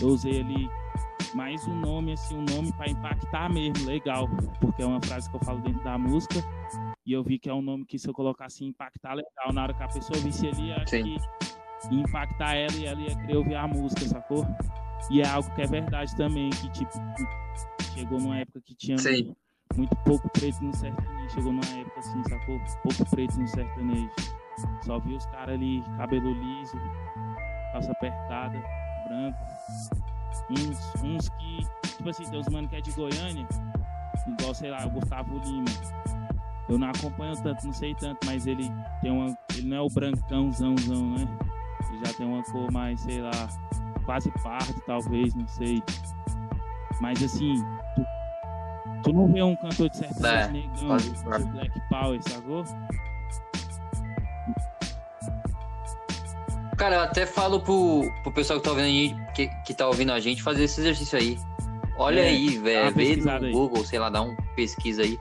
Eu usei ali mais um nome, assim, um nome para impactar mesmo, legal. Porque é uma frase que eu falo dentro da música. E eu vi que é um nome que se eu colocasse impactar legal, na hora que a pessoa visse ali, acho Sim. que impactar ela e ela ia querer ouvir a música, sacou? E é algo que é verdade também, que tipo, chegou numa época que tinha muito pouco preto no sertanejo. Chegou numa época assim, sacou? Pouco preto no sertanejo. Só vi os caras ali, cabelo liso, calça apertada, branco. Uns, uns que, tipo assim, tem uns mano que é de Goiânia, igual, sei lá, o Gustavo Lima. Eu não acompanho tanto, não sei tanto, mas ele tem uma. Ele não é o brancãozãozão, né? Ele já tem uma cor mais, sei lá, quase pardo, talvez, não sei. Mas assim, tu, tu não vê um cantor de sertanejo É, negão, de. Black Power, sacou? Cara, eu até falo pro, pro pessoal que tá ouvindo a gente, que, que tá ouvindo a gente fazer esse exercício aí. Olha É, aí, velho. Vê no aí. Google, sei lá, dá um pesquisa aí.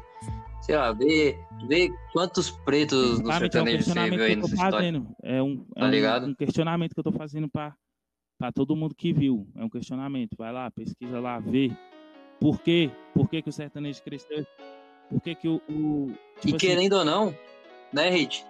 Sei lá, vê, vê quantos pretos no é um sertanejo você viu aí nessa história. É um, é Tá um- ligado? um questionamento que eu tô fazendo pra, pra todo mundo que viu. É um questionamento. Vai lá, pesquisa lá, vê. Por quê? Por que, que o sertanejo cresceu? Por que, que o. o- E tipo assim, querendo ou não, né, Hit?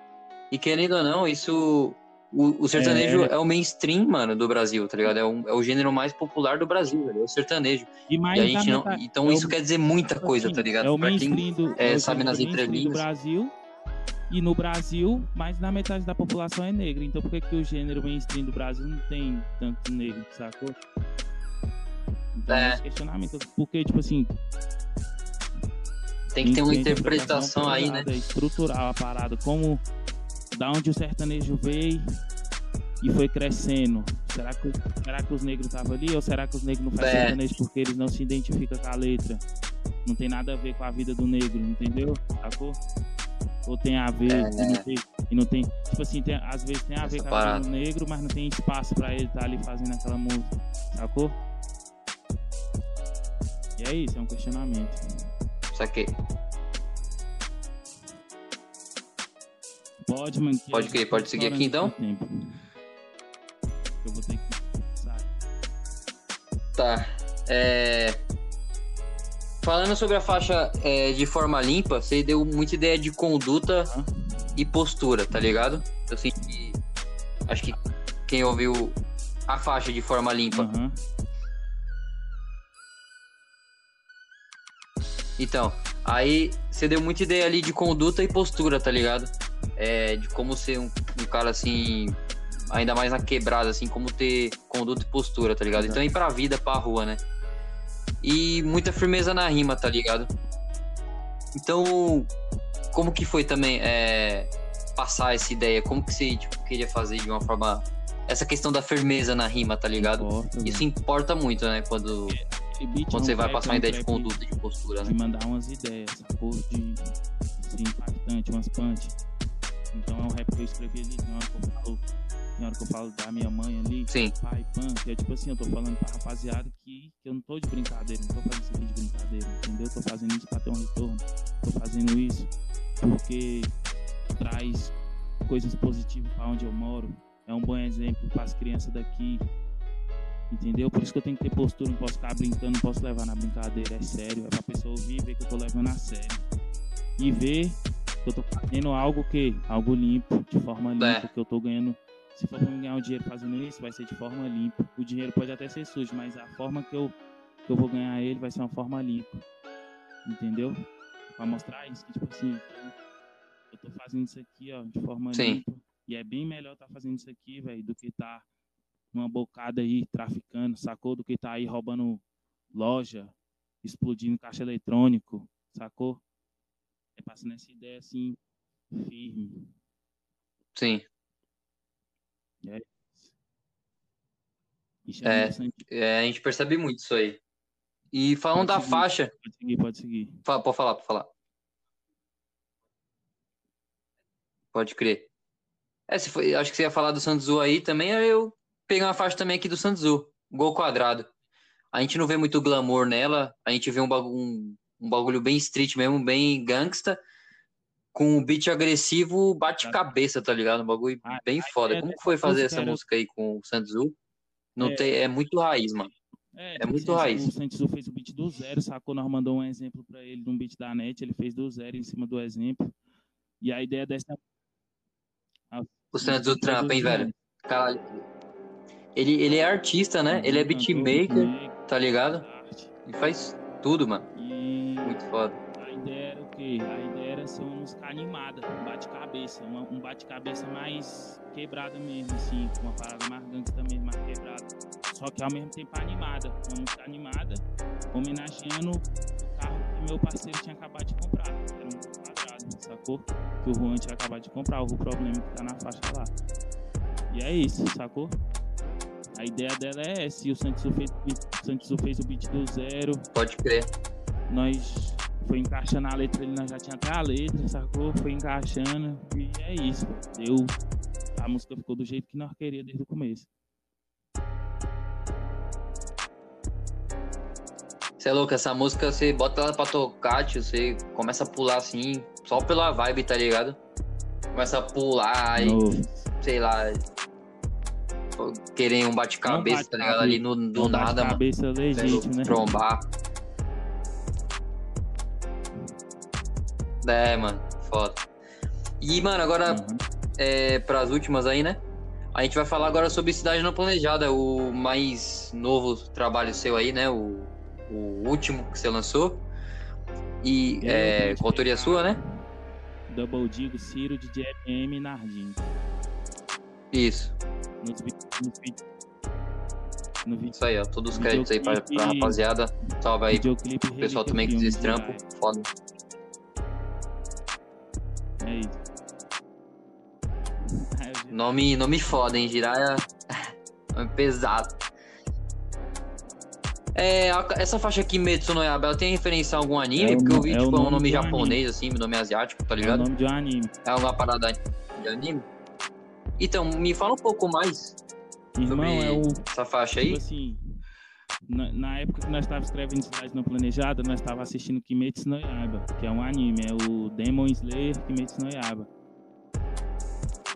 E querendo ou não, isso. O, o sertanejo é... o mainstream, mano, do Brasil, tá ligado? É o, é o gênero mais popular do Brasil, velho. É o sertanejo. e mais E a gente não. metade- Então é isso o- quer dizer muita tipo coisa, assim, tá ligado? É o Pra quem- mainstream do, é, é sabe nas mainstream do. Brasil. E no Brasil, mais da metade da população é negra. Então por que, que o gênero mainstream do Brasil não tem tanto negro, sacou? Então, É. esse questionamento. Porque, tipo assim, Tem que ter uma interpretação aí, né? Estrutural a parada, como da onde o sertanejo veio e foi crescendo. Será que, será que os negros estavam ali ou será que os negros não fazem É. sertanejo porque eles não se identificam com a letra? Não tem nada a ver com a vida do negro, entendeu? Sacou? Ou tem a ver É. e, não tem, e não tem. Tipo assim, tem- às vezes tem a ver com a vida do negro, mas não tem espaço pra ele estar ali fazendo aquela música. Sacou? E é isso, é um questionamento. Saquei. Pode, mano. que Pode tô pode seguir aqui, então? Eu vou ter que. Sabe? Tá. É... Falando sobre a faixa é, de forma limpa, você deu muita ideia de conduta Hã? e postura, tá ligado? Eu senti. Acho que quem ouviu a faixa de forma limpa. Aham. Então, aí você deu muita ideia ali de conduta e postura, tá ligado? É, de como ser um, um cara assim, ainda mais na quebrada, assim, como ter conduta e postura, tá ligado? Então ir pra vida, pra rua, né? E muita firmeza na rima, tá ligado? Então, como que foi também é, passar essa ideia? Como que você tipo, queria fazer de uma forma. Essa questão da firmeza na rima, tá ligado? Importa, Isso importa muito, né? Quando, é quando você vai passar uma um ideia de conduta, de postura, né? De mandar umas ideias? De ser impactante, umas punch. Então é um rap que eu escrevi ali, tem hora que eu falo, tem hora que eu falo da minha mãe ali, Sim. pai, pan, que é tipo assim, eu tô falando pra rapaziada que, que eu não tô de brincadeira, não tô fazendo isso aqui de brincadeira, entendeu? Tô fazendo isso pra ter um retorno, tô fazendo isso porque traz coisas positivas pra onde eu moro, é um bom exemplo para as crianças daqui, entendeu? Por isso que eu tenho que ter postura, não posso ficar brincando, não posso levar na brincadeira, é sério, é pra pessoa ouvir e ver que eu tô levando a sério. E ver eu tô fazendo algo que algo limpo, de forma limpa, É. que eu tô ganhando. Se for pra ganhar um dinheiro fazendo isso, vai ser de forma limpa. O dinheiro pode até ser sujo, mas a forma que eu, que eu vou ganhar ele vai ser uma forma limpa. Entendeu? Pra mostrar isso, que tipo assim, eu tô fazendo isso aqui, ó, de forma Sim. limpa. E é bem melhor tá fazendo isso aqui, velho, do que tá numa bocada aí traficando, sacou? Do que tá aí roubando loja, explodindo caixa eletrônico, sacou? É passando essa ideia assim, firme. Sim. Chama É. bastante- É, a gente percebe muito isso aí. E falando Pode da seguir. faixa. Pode seguir, pode seguir. Fala, pode falar, pode falar. Pode crer. É, se foi, acho que você ia falar do Santos aí também, eu peguei uma faixa também aqui do Santos gol quadrado. A gente não vê muito glamour nela, a gente vê um bagulho, um, um bagulho bem street mesmo, bem gangsta, com um beat agressivo, bate-cabeça, tá ligado? Um bagulho Ah, bem a foda. ideia Como foi fazer essa era- música aí com o Santos Não É. tem, é muito raiz, mano. É, É muito raiz. O Santos fez o beat do zero, sacou? Nós mandou um exemplo pra ele de um beat da net, ele fez do zero em cima do exemplo. E a ideia dessa. O Santos trampa, hein, velho? Caralho. Ele, ele é artista, né? Ele é beatmaker, tá ligado? Ele faz tudo, mano. Muito foda. a ideia era o quê? A ideia era ser uma música animada, um bate-cabeça, um bate-cabeça mais quebrada mesmo, assim, com uma parada mais gangsta mesmo, mais quebrada. Só que ao mesmo tempo animada, uma música animada, homenageando o carro que meu parceiro tinha acabado de comprar. Era um quadrado, sacou? Que o Juan tinha acabado de comprar, o problema que tá na faixa lá. E é isso, sacou? A ideia dela é essa, e o Santos fez, o Santos fez o beat do zero, Pode crer. Nós foi encaixando a letra ali, nós já tinha até a letra, sacou? Foi encaixando e é isso. Deu. A música ficou do jeito que nós queríamos desde o começo. Você é louco, essa música você bota ela pra tocar, tio, você começa a pular assim, só pela vibe, tá ligado? Começa a pular e, sei lá, querer um bate-cabeça, tá ligado? Ali no, do nada, mano. Cê é legítimo, né? Trombar. É, mano, foda. E, mano, agora Uhum. é, para as últimas aí, né? A gente vai falar agora sobre Cidade Não Planejada, o mais novo trabalho seu aí, né? O, o último que você lançou. E Eu é, com autoria sua, né? Double Digo, Ciro, de JM e Nardim. Isso. Nos nos No vi- Isso aí, ó. Todos os créditos aí pra, pra rapaziada. Salve aí. O pessoal também que fez trampo. Foda. É isso. Nome, nome foda, hein? Jiraya. nome pesado. É, essa faixa aqui, Metsu no Yaba, ela tem referência a algum anime? É Porque eu vi, é o tipo, é um nome japonês, assim, nome asiático, tá É o ligado? nome de um anime. É alguma parada de anime? Então, me fala um pouco mais Irmão, sobre é o. essa faixa Tipo aí. assim, na, na época que nós estávamos escrevendo Cidade Não Planejada, nós estávamos assistindo Kimetsu no Yaiba, que é um anime, é o Demon Slayer Kimetsu no Yaiba.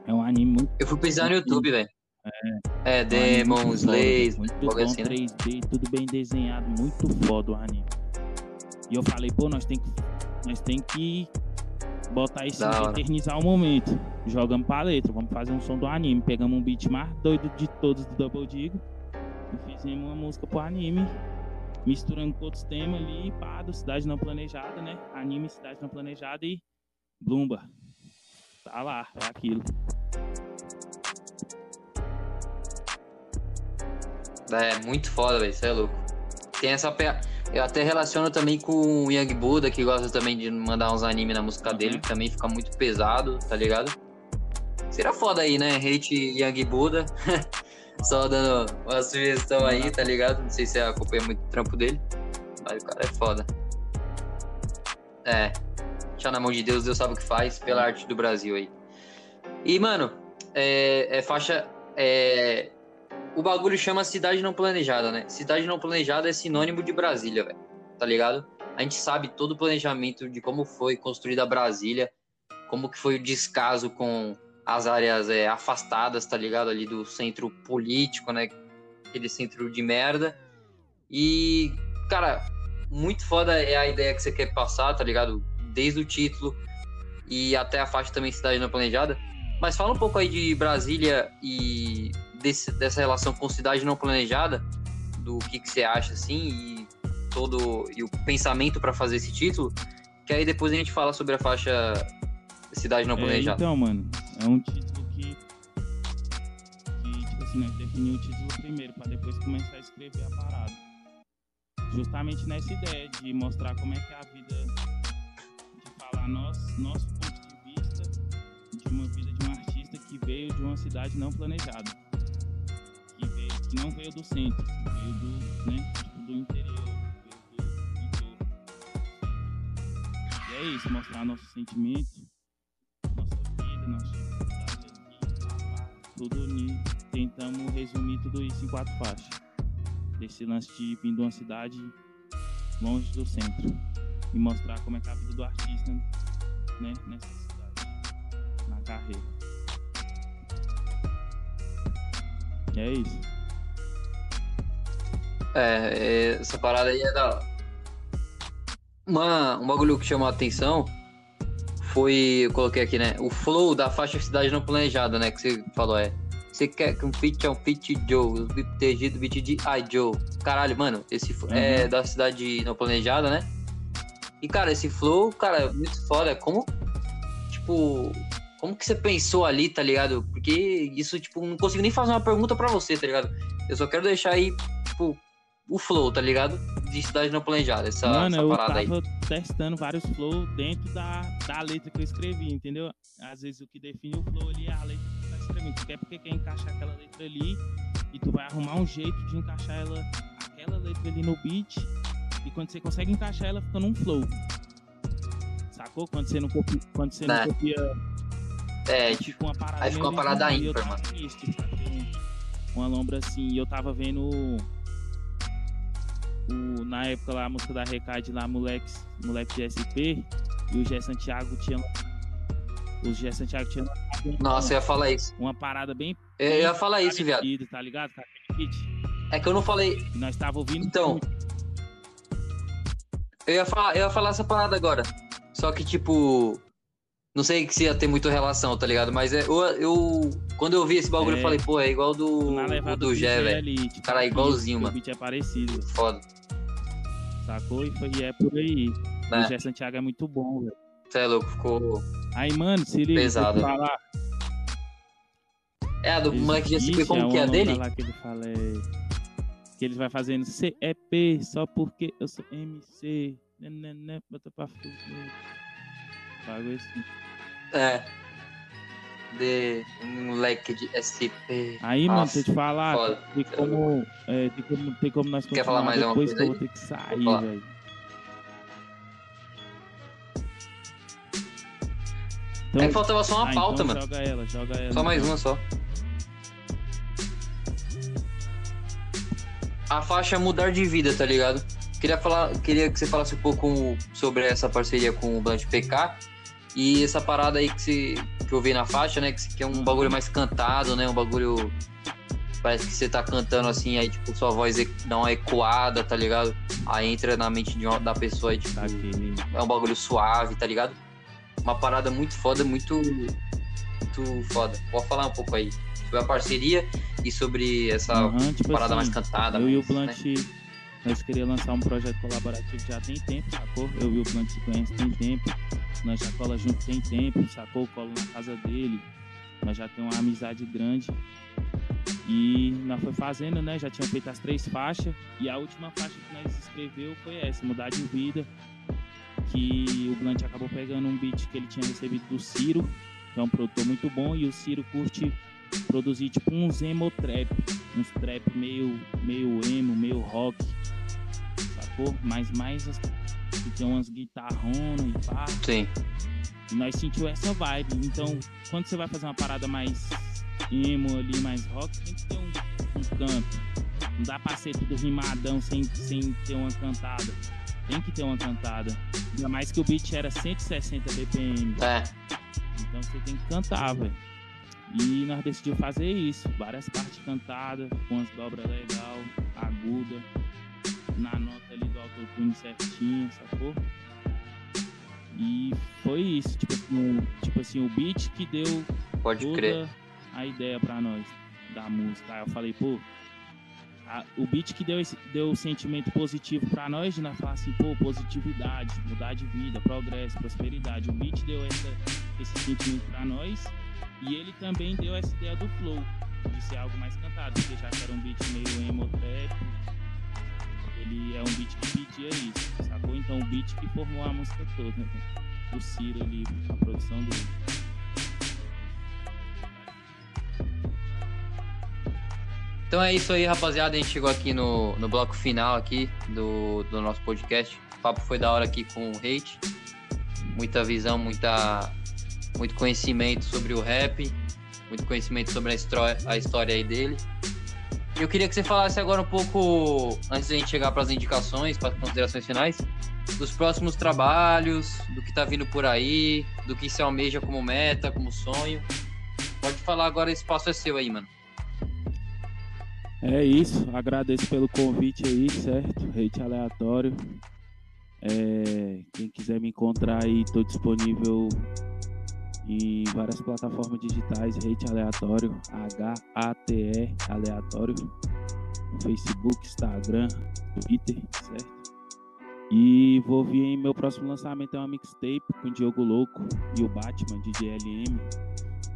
É um anime muito Eu fui pesquisar no YouTube, velho. É, um anime Demon Slayer, muito bom, assim, né? 3D, tudo bem desenhado, muito foda o anime. E eu falei, pô, nós tem que, nós tem que botar isso, hora. eternizar o momento. Jogamos pra letra, vamos fazer um som do anime. Pegamos um beat mais doido de todos do Double Digo e fizemos uma música pro anime, misturando com outros temas ali, pá, do Cidade Não Planejada, né? Anime, Cidade Não Planejada e Blumba. Tá lá, é aquilo. É, muito foda, velho. Você é louco. Tem essa. Pe... Eu até relaciono também com o Young Buddha, que gosta também de mandar uns animes na música Uhum. dele, que também fica muito pesado, tá ligado? Seria foda aí, né? Hate Young Buddha. Só dando uma sugestão aí, tá ligado? Não sei se acompanha muito o trampo dele, mas o cara é foda. É. Deixar na mão de Deus, Deus sabe o que faz pela arte do Brasil aí. E, mano, é, é faixa. É, o bagulho chama Cidade Não Planejada, né? Cidade Não Planejada é sinônimo de Brasília, velho. Tá ligado? A gente sabe todo o planejamento de como foi construída Brasília, como que foi o descaso com as áreas é, afastadas, tá ligado? Ali do centro político, né? Aquele centro de merda. E, cara, muito foda é a ideia que você quer passar, tá ligado? Desde o título e até a faixa também Cidade Não Planejada. Mas fala um pouco aí de Brasília e desse- dessa relação com cidade não planejada, do que, que você acha assim e todo e o pensamento para fazer esse título, que aí depois a gente fala sobre a faixa Cidade Não É, Planejada. então, mano, é um título que. que tipo assim, nós definimos o título primeiro, pra depois começar a escrever a parada. Justamente nessa ideia de mostrar como é que é a vida. de falar nosso, nosso ponto de vista de uma vida de um artista que veio de uma cidade não planejada. Que, veio, que não veio do centro, veio do, né, tipo, do interior, veio do entorno. E é isso, mostrar nossos sentimentos pá, pá, tudo tentamos resumir tudo isso em quatro faixas. Desse lance de vir de uma cidade longe do centro e mostrar como é que é a vida do artista, né, nessa cidade, na carreira. E é isso. É, essa parada aí é da. Uma, um bagulho que chamou a atenção foi, eu coloquei aqui, né? O flow da faixa Cidade Não Planejada, né? Que você falou, é. Você quer que um feat é um feat Joe, o beat do beat de I Joe. Caralho, mano, esse uhum. é da cidade não planejada, né? E, cara, esse flow, cara, é muito foda. Como, tipo, como que você pensou ali, tá ligado? Porque isso, tipo, não consigo nem fazer uma pergunta para você, tá ligado? Eu só quero deixar aí, tipo, o flow, tá ligado? De cidade não planejada, essa, Mano, essa parada aí. eu tava aí. testando vários flows dentro da, da letra que eu escrevi, entendeu? Às vezes o que define o flow ali é a letra que tu tá escrevendo. Tu quer porque quer encaixar aquela letra ali e tu vai arrumar um jeito de encaixar ela, aquela letra ali no beat e quando você consegue encaixar ela fica num flow. Sacou? Quando você não copia, quando você não, não né? copia é, tipo uma parada. Aí fica uma parada ímpar, mano. Uma lombra assim, e eu tava vendo o, na época lá, a música da Recade lá, moleque, moleque de SP, e o Gé Santiago tinha. O Gé Santiago tinha. Nossa, eu ia falar isso. Uma parada bem. Eu ia falar isso, viado. Tá ligado? É que eu não falei. Nós tava ouvindo. Então. Eu ia, falar, eu ia falar essa parada agora. Só que, tipo. Não sei se ia ter muito relação, tá ligado? Mas é, eu, eu quando eu vi esse bagulho, é, eu falei, pô, é igual do, do, do Gé, velho. Tipo, Cara, é igualzinho, mano. O beat é parecido. Foda. Sacou? E, foi, e é por aí. É. O Gé Santiago é muito bom, velho. Você é louco, ficou. Aí, mano, se ele Pesado. falar. É a do moleque de SP, como é que é dele? Lá que ele fala é. Que vai fazendo CEP só porque eu sou MC. Né, né, né, bota pra fuder. Bagulho assim. É. De um moleque de SP. Aí, Nossa, mano, deixa eu te falar. Foda. Tem como, é, tem como, tem como nós Quer falar mais depois que eu vou ter que sair, velho. Então, é que faltava só uma ah, pauta, então mano. Joga ela, joga ela. Só mais uma só. A faixa mudar de vida, tá ligado? Queria falar, queria que você falasse um pouco sobre essa parceria com o Blunt PK e essa parada aí que, você, que eu vi na faixa, né? Que, é um bagulho mais cantado, né? Um bagulho. Parece que você tá cantando assim, aí tipo, sua voz dá uma ecoada, tá ligado? Aí entra na mente de uma, da pessoa aí, tipo, é um bagulho suave, tá ligado? Uma parada muito foda, muito. Muito foda. Pode falar um pouco aí sobre a parceria e sobre essa uhum, tipo parada assim, mais cantada. Eu mais, e o Blunt. Né? Nós queríamos lançar um projeto colaborativo já tem tempo, sacou? Eu e o Plant se conhece tem tempo. Nós já cola junto tem tempo, sacou? Colo na casa dele. Nós já temos uma amizade grande. E nós foi fazendo, né? Já tinha feito as três faixas. E a última faixa que nós escreveu foi essa, Mudar de Vida. Que o Blunt acabou pegando um beat que ele tinha recebido do Ciro, que é um produtor muito bom. E o Ciro curte produzir tipo uns emo trap, uns trap meio, meio emo, meio rock, sacou? Mas mais que tem umas guitarronas e pá. Sim. E nós sentiu essa vibe. Então, quando você vai fazer uma parada mais emo ali, mais rock, tem que ter um, um canto. Não dá pra ser tudo rimadão sem, sem ter uma cantada. Tem que ter uma cantada. Ainda mais que o beat era 160 BPM. É. Então você tem que cantar, velho. E nós decidimos fazer isso, várias partes cantadas, com as dobras legal, aguda, na nota ali do autotune certinho, sacou? E foi isso, tipo assim, tipo assim, o beat que deu Pode toda crer. a ideia pra nós da música. Aí eu falei, pô, a, o beat que deu esse, deu sentimento positivo para nós, de nós falar assim, pô, positividade, mudar de vida, progresso, prosperidade. O beat deu essa, esse sentimento para nós e ele também deu essa ideia do flow, de ser algo mais cantado, porque já que era um beat meio emo trap, ele é um beat que pedia isso, sacou? Então o beat que formou a música toda, né? o Ciro ali, a produção dele. Então é isso aí, rapaziada. A gente chegou aqui no, no bloco final aqui do, do nosso podcast. O papo foi da hora aqui com o Hate. Muita visão, muita muito conhecimento sobre o rap, muito conhecimento sobre a história, a história aí dele. Eu queria que você falasse agora um pouco, antes da gente chegar para as indicações, para as considerações finais, dos próximos trabalhos, do que está vindo por aí, do que se almeja como meta, como sonho. Pode falar agora, esse espaço é seu aí, mano. É isso, agradeço pelo convite aí, certo? Hate aleatório. É, quem quiser me encontrar aí, estou disponível em várias plataformas digitais, Hate Aleatório, H-A-T-E Aleatório, Facebook, Instagram, Twitter, certo? E vou vir em meu próximo lançamento é uma mixtape com o Diogo Louco e o Batman, DJ LM,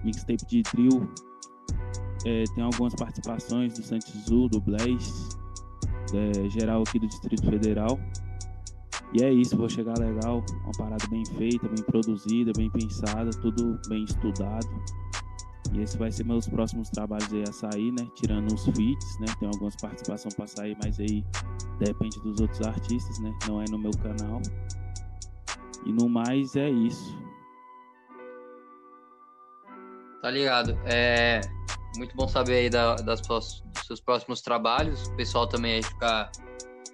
mixtape de drill. É, tem algumas participações do Santizu, do Blaze, é, geral aqui do Distrito Federal. E é isso, vou chegar legal, uma parada bem feita, bem produzida, bem pensada, tudo bem estudado. E esse vai ser meus próximos trabalhos aí a sair, né? Tirando os feats, né? Tem algumas participações para sair, mas aí depende dos outros artistas, né? Não é no meu canal. E no mais é isso. Tá ligado? É muito bom saber aí da, das, dos seus próximos trabalhos. O pessoal também aí fica,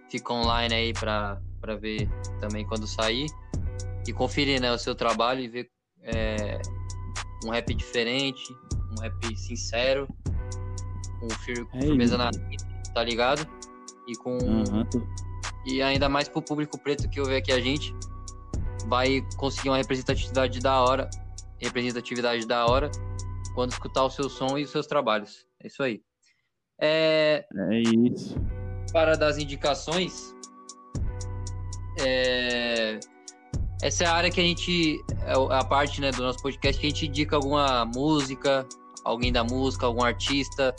fica online aí para para ver também quando sair e conferir né, o seu trabalho e ver é, um rap diferente, um rap sincero, com fir é firmeza na tá ligado? E com uhum. e ainda mais pro público preto que ouve aqui a gente, vai conseguir uma representatividade da hora, representatividade da hora quando escutar o seu som e os seus trabalhos. É isso aí. É, é isso. Para das indicações, é... Essa é a área que a gente. É a parte né, do nosso podcast que a gente indica alguma música, alguém da música, algum artista,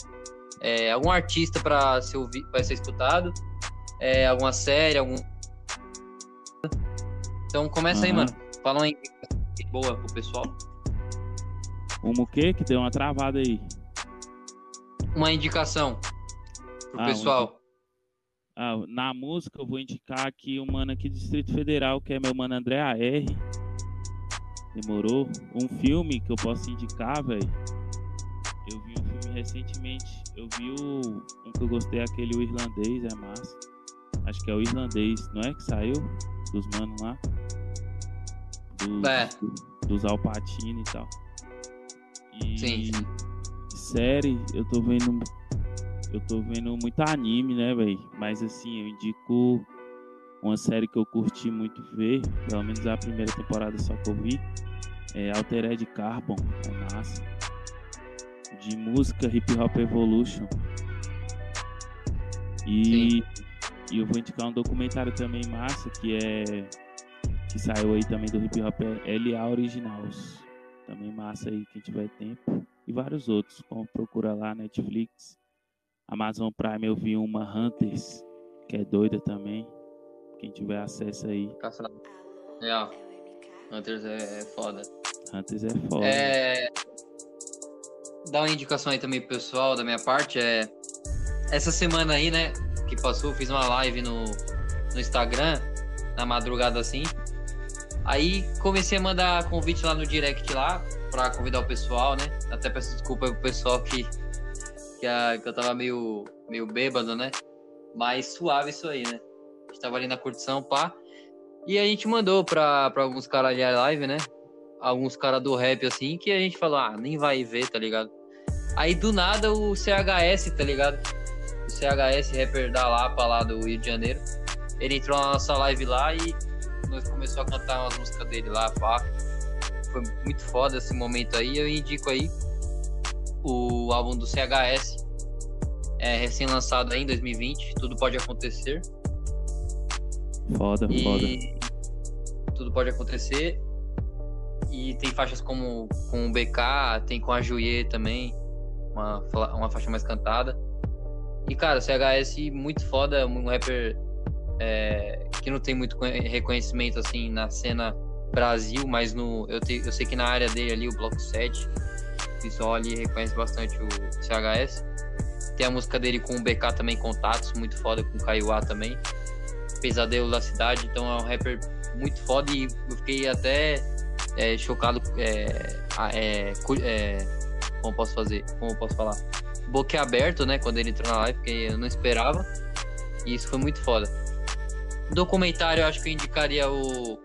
é, algum artista para ser, ouvi, ser escutado, é, alguma série, algum. Então começa uhum. aí, mano. Fala uma boa pro pessoal. Uma o quê? Que deu uma travada aí. Uma indicação pro ah, pessoal. Ah, na música eu vou indicar aqui o mano aqui do Distrito Federal, que é meu mano André AR. Demorou? Um filme que eu posso indicar, velho. Eu vi um filme recentemente. Eu vi o, um que eu gostei, aquele o irlandês, é massa. Acho que é o irlandês, não é que saiu? Dos manos lá. Dos, é. dos Alpatino e tal. E sim, sim. série, eu tô vendo eu tô vendo muito anime, né, velho? Mas assim, eu indico uma série que eu curti muito ver, pelo menos a primeira temporada só que eu vi, é Altered Carbon, é massa. De música Hip Hop Evolution. E, e eu vou indicar um documentário também massa que é que saiu aí também do hip hop é LA Originals. Também massa aí quem tiver tempo. E vários outros, como procura lá Netflix. Amazon Prime eu vi uma Hunters, que é doida também. Quem tiver acesso aí. É, Hunters é, é foda. Hunters é foda. É... Dá uma indicação aí também pro pessoal da minha parte. É... Essa semana aí, né, que passou, fiz uma live no, no Instagram, na madrugada assim. Aí comecei a mandar convite lá no direct lá, pra convidar o pessoal, né? Até peço desculpa pro pessoal que que, a, que eu tava meio, meio bêbado, né? Mas suave isso aí, né? A gente tava ali na curtição, pá. E a gente mandou pra, pra alguns caras ali a live, né? Alguns caras do rap, assim, que a gente falou, ah, nem vai ver, tá ligado? Aí do nada o CHS, tá ligado? O CHS, rapper da Lapa, lá do Rio de Janeiro. Ele entrou na nossa live lá e nós começou a cantar umas músicas dele lá, pá. Foi muito foda esse momento aí. Eu indico aí o álbum do CHS, é recém-lançado em 2020, Tudo Pode Acontecer. Foda, e foda. Tudo pode acontecer. E tem faixas como com o BK, tem com a Juiet também, uma, uma faixa mais cantada. E, cara, o CHS muito foda, um rapper é, que não tem muito reconhecimento assim na cena Brasil, mas no, eu, te, eu sei que na área dele ali, o Bloco 7, pessoal ali reconhece bastante o CHS. Tem a música dele com o BK também, Contatos, muito foda, com o Kaiowá também. Pesadelo da Cidade, então é um rapper muito foda e eu fiquei até é, chocado. É, é, é, como posso fazer? Como posso falar? Boquiaberto, né? Quando ele entrou na live, porque eu não esperava. E isso foi muito foda. Documentário, eu acho que eu indicaria o,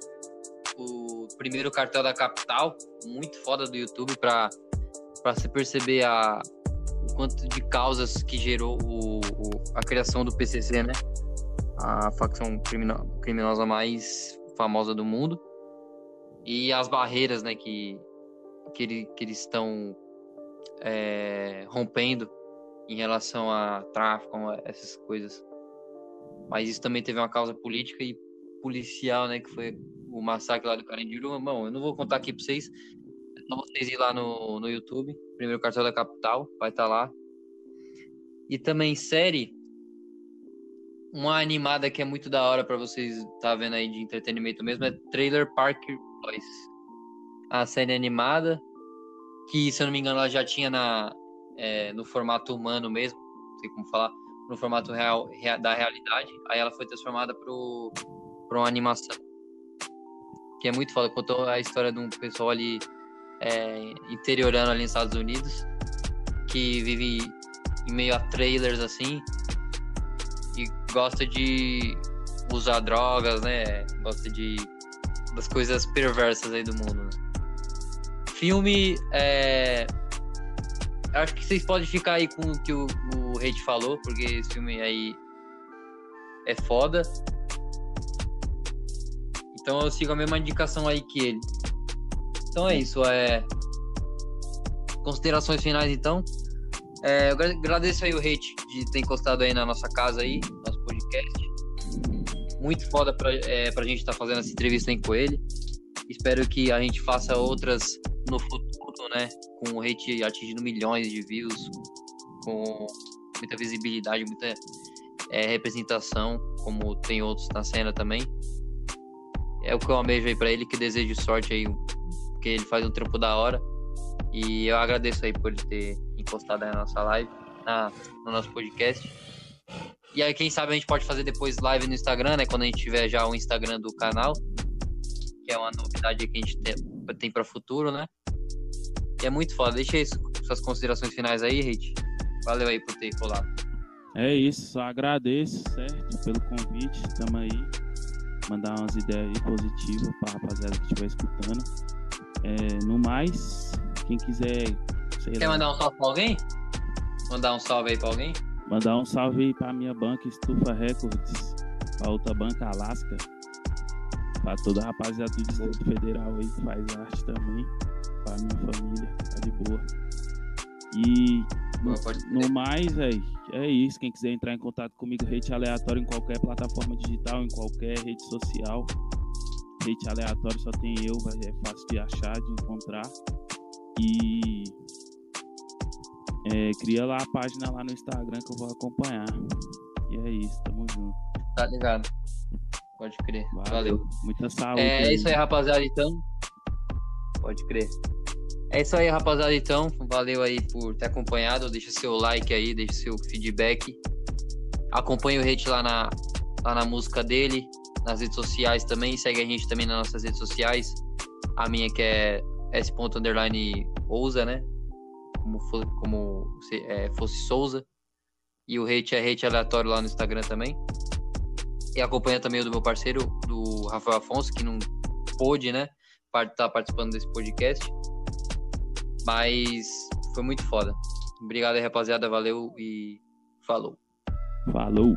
o primeiro cartel da capital, muito foda do YouTube para para se perceber a, o quanto de causas que gerou o, o, a criação do PCC, né? A facção crimino, criminosa mais famosa do mundo. E as barreiras, né, que, que, ele, que eles estão é, rompendo em relação a tráfico, essas coisas. Mas isso também teve uma causa política e policial, né? Que foi o massacre lá do Carandiru. Bom, eu não vou contar aqui pra vocês. Vocês ir lá no, no YouTube. Primeiro Cartel da Capital, vai estar tá lá. E também série. Uma animada que é muito da hora para vocês tá vendo aí de entretenimento mesmo é Trailer Park Boys. A série animada que, se eu não me engano, ela já tinha na, é, no formato humano mesmo, não sei como falar, no formato real, da realidade. Aí ela foi transformada para uma animação. Que é muito foda. Contou a história de um pessoal ali é, interiorano ali nos Estados Unidos, que vive em meio a trailers assim, e gosta de usar drogas, né? Gosta de das coisas perversas aí do mundo. Né? Filme, é... acho que vocês podem ficar aí com o que o, o falou, porque esse filme aí é foda. Então eu sigo a mesma indicação aí que ele. Então é isso, é considerações finais então. É, eu agradeço aí o Hate de ter encostado aí na nossa casa aí, nosso podcast. Muito foda pra, é, pra gente estar tá fazendo essa entrevista aí com ele. Espero que a gente faça outras no futuro, né? Com o hate atingindo milhões de views, com muita visibilidade, muita é, representação, como tem outros na cena também. É o que eu amejo aí pra ele, que desejo sorte aí, porque ele faz um trampo da hora. E eu agradeço aí por ele ter encostado na nossa live, na, no nosso podcast. E aí, quem sabe a gente pode fazer depois live no Instagram, né? Quando a gente tiver já o Instagram do canal que é uma novidade que a gente tem para futuro, né? E é muito foda. Deixa aí suas considerações finais aí, Rich. Valeu aí por ter colado. É isso, agradeço, certo, pelo convite. Tamo aí. Mandar umas ideias aí positivas pra rapaziada que estiver escutando. É, no mais, quem quiser. Quer lá. mandar um salve pra alguém? Mandar um salve aí pra alguém? Mandar um salve aí pra minha banca Estufa Records, pra outra banca Alaska Pra toda a rapaziada do Distrito Federal aí que faz arte também. Pra minha família, tá de boa. E no, no mais, velho, é isso. Quem quiser entrar em contato comigo, rede aleatório em qualquer plataforma digital, em qualquer rede social. Rede aleatório só tem eu, é fácil de achar, de encontrar. E é, cria lá a página lá no Instagram que eu vou acompanhar. E é isso, tamo junto. Tá ligado. Pode crer. Valeu. Valeu. Muita saúde. É aí. isso aí, rapaziada, então. Pode crer. É isso aí, rapaziada, então. Valeu aí por ter acompanhado. Deixa seu like aí, deixa seu feedback. Acompanhe o Hate lá na, lá na música dele, nas redes sociais também. Segue a gente também nas nossas redes sociais. A minha que é S. Né? Como, como se, é, fosse Souza. E o Hate é Hate Aleatório lá no Instagram também. E acompanha também o do meu parceiro, do Rafael Afonso, que não pôde, né? Estar tá participando desse podcast. Mas foi muito foda. Obrigado aí, rapaziada. Valeu e falou. Falou.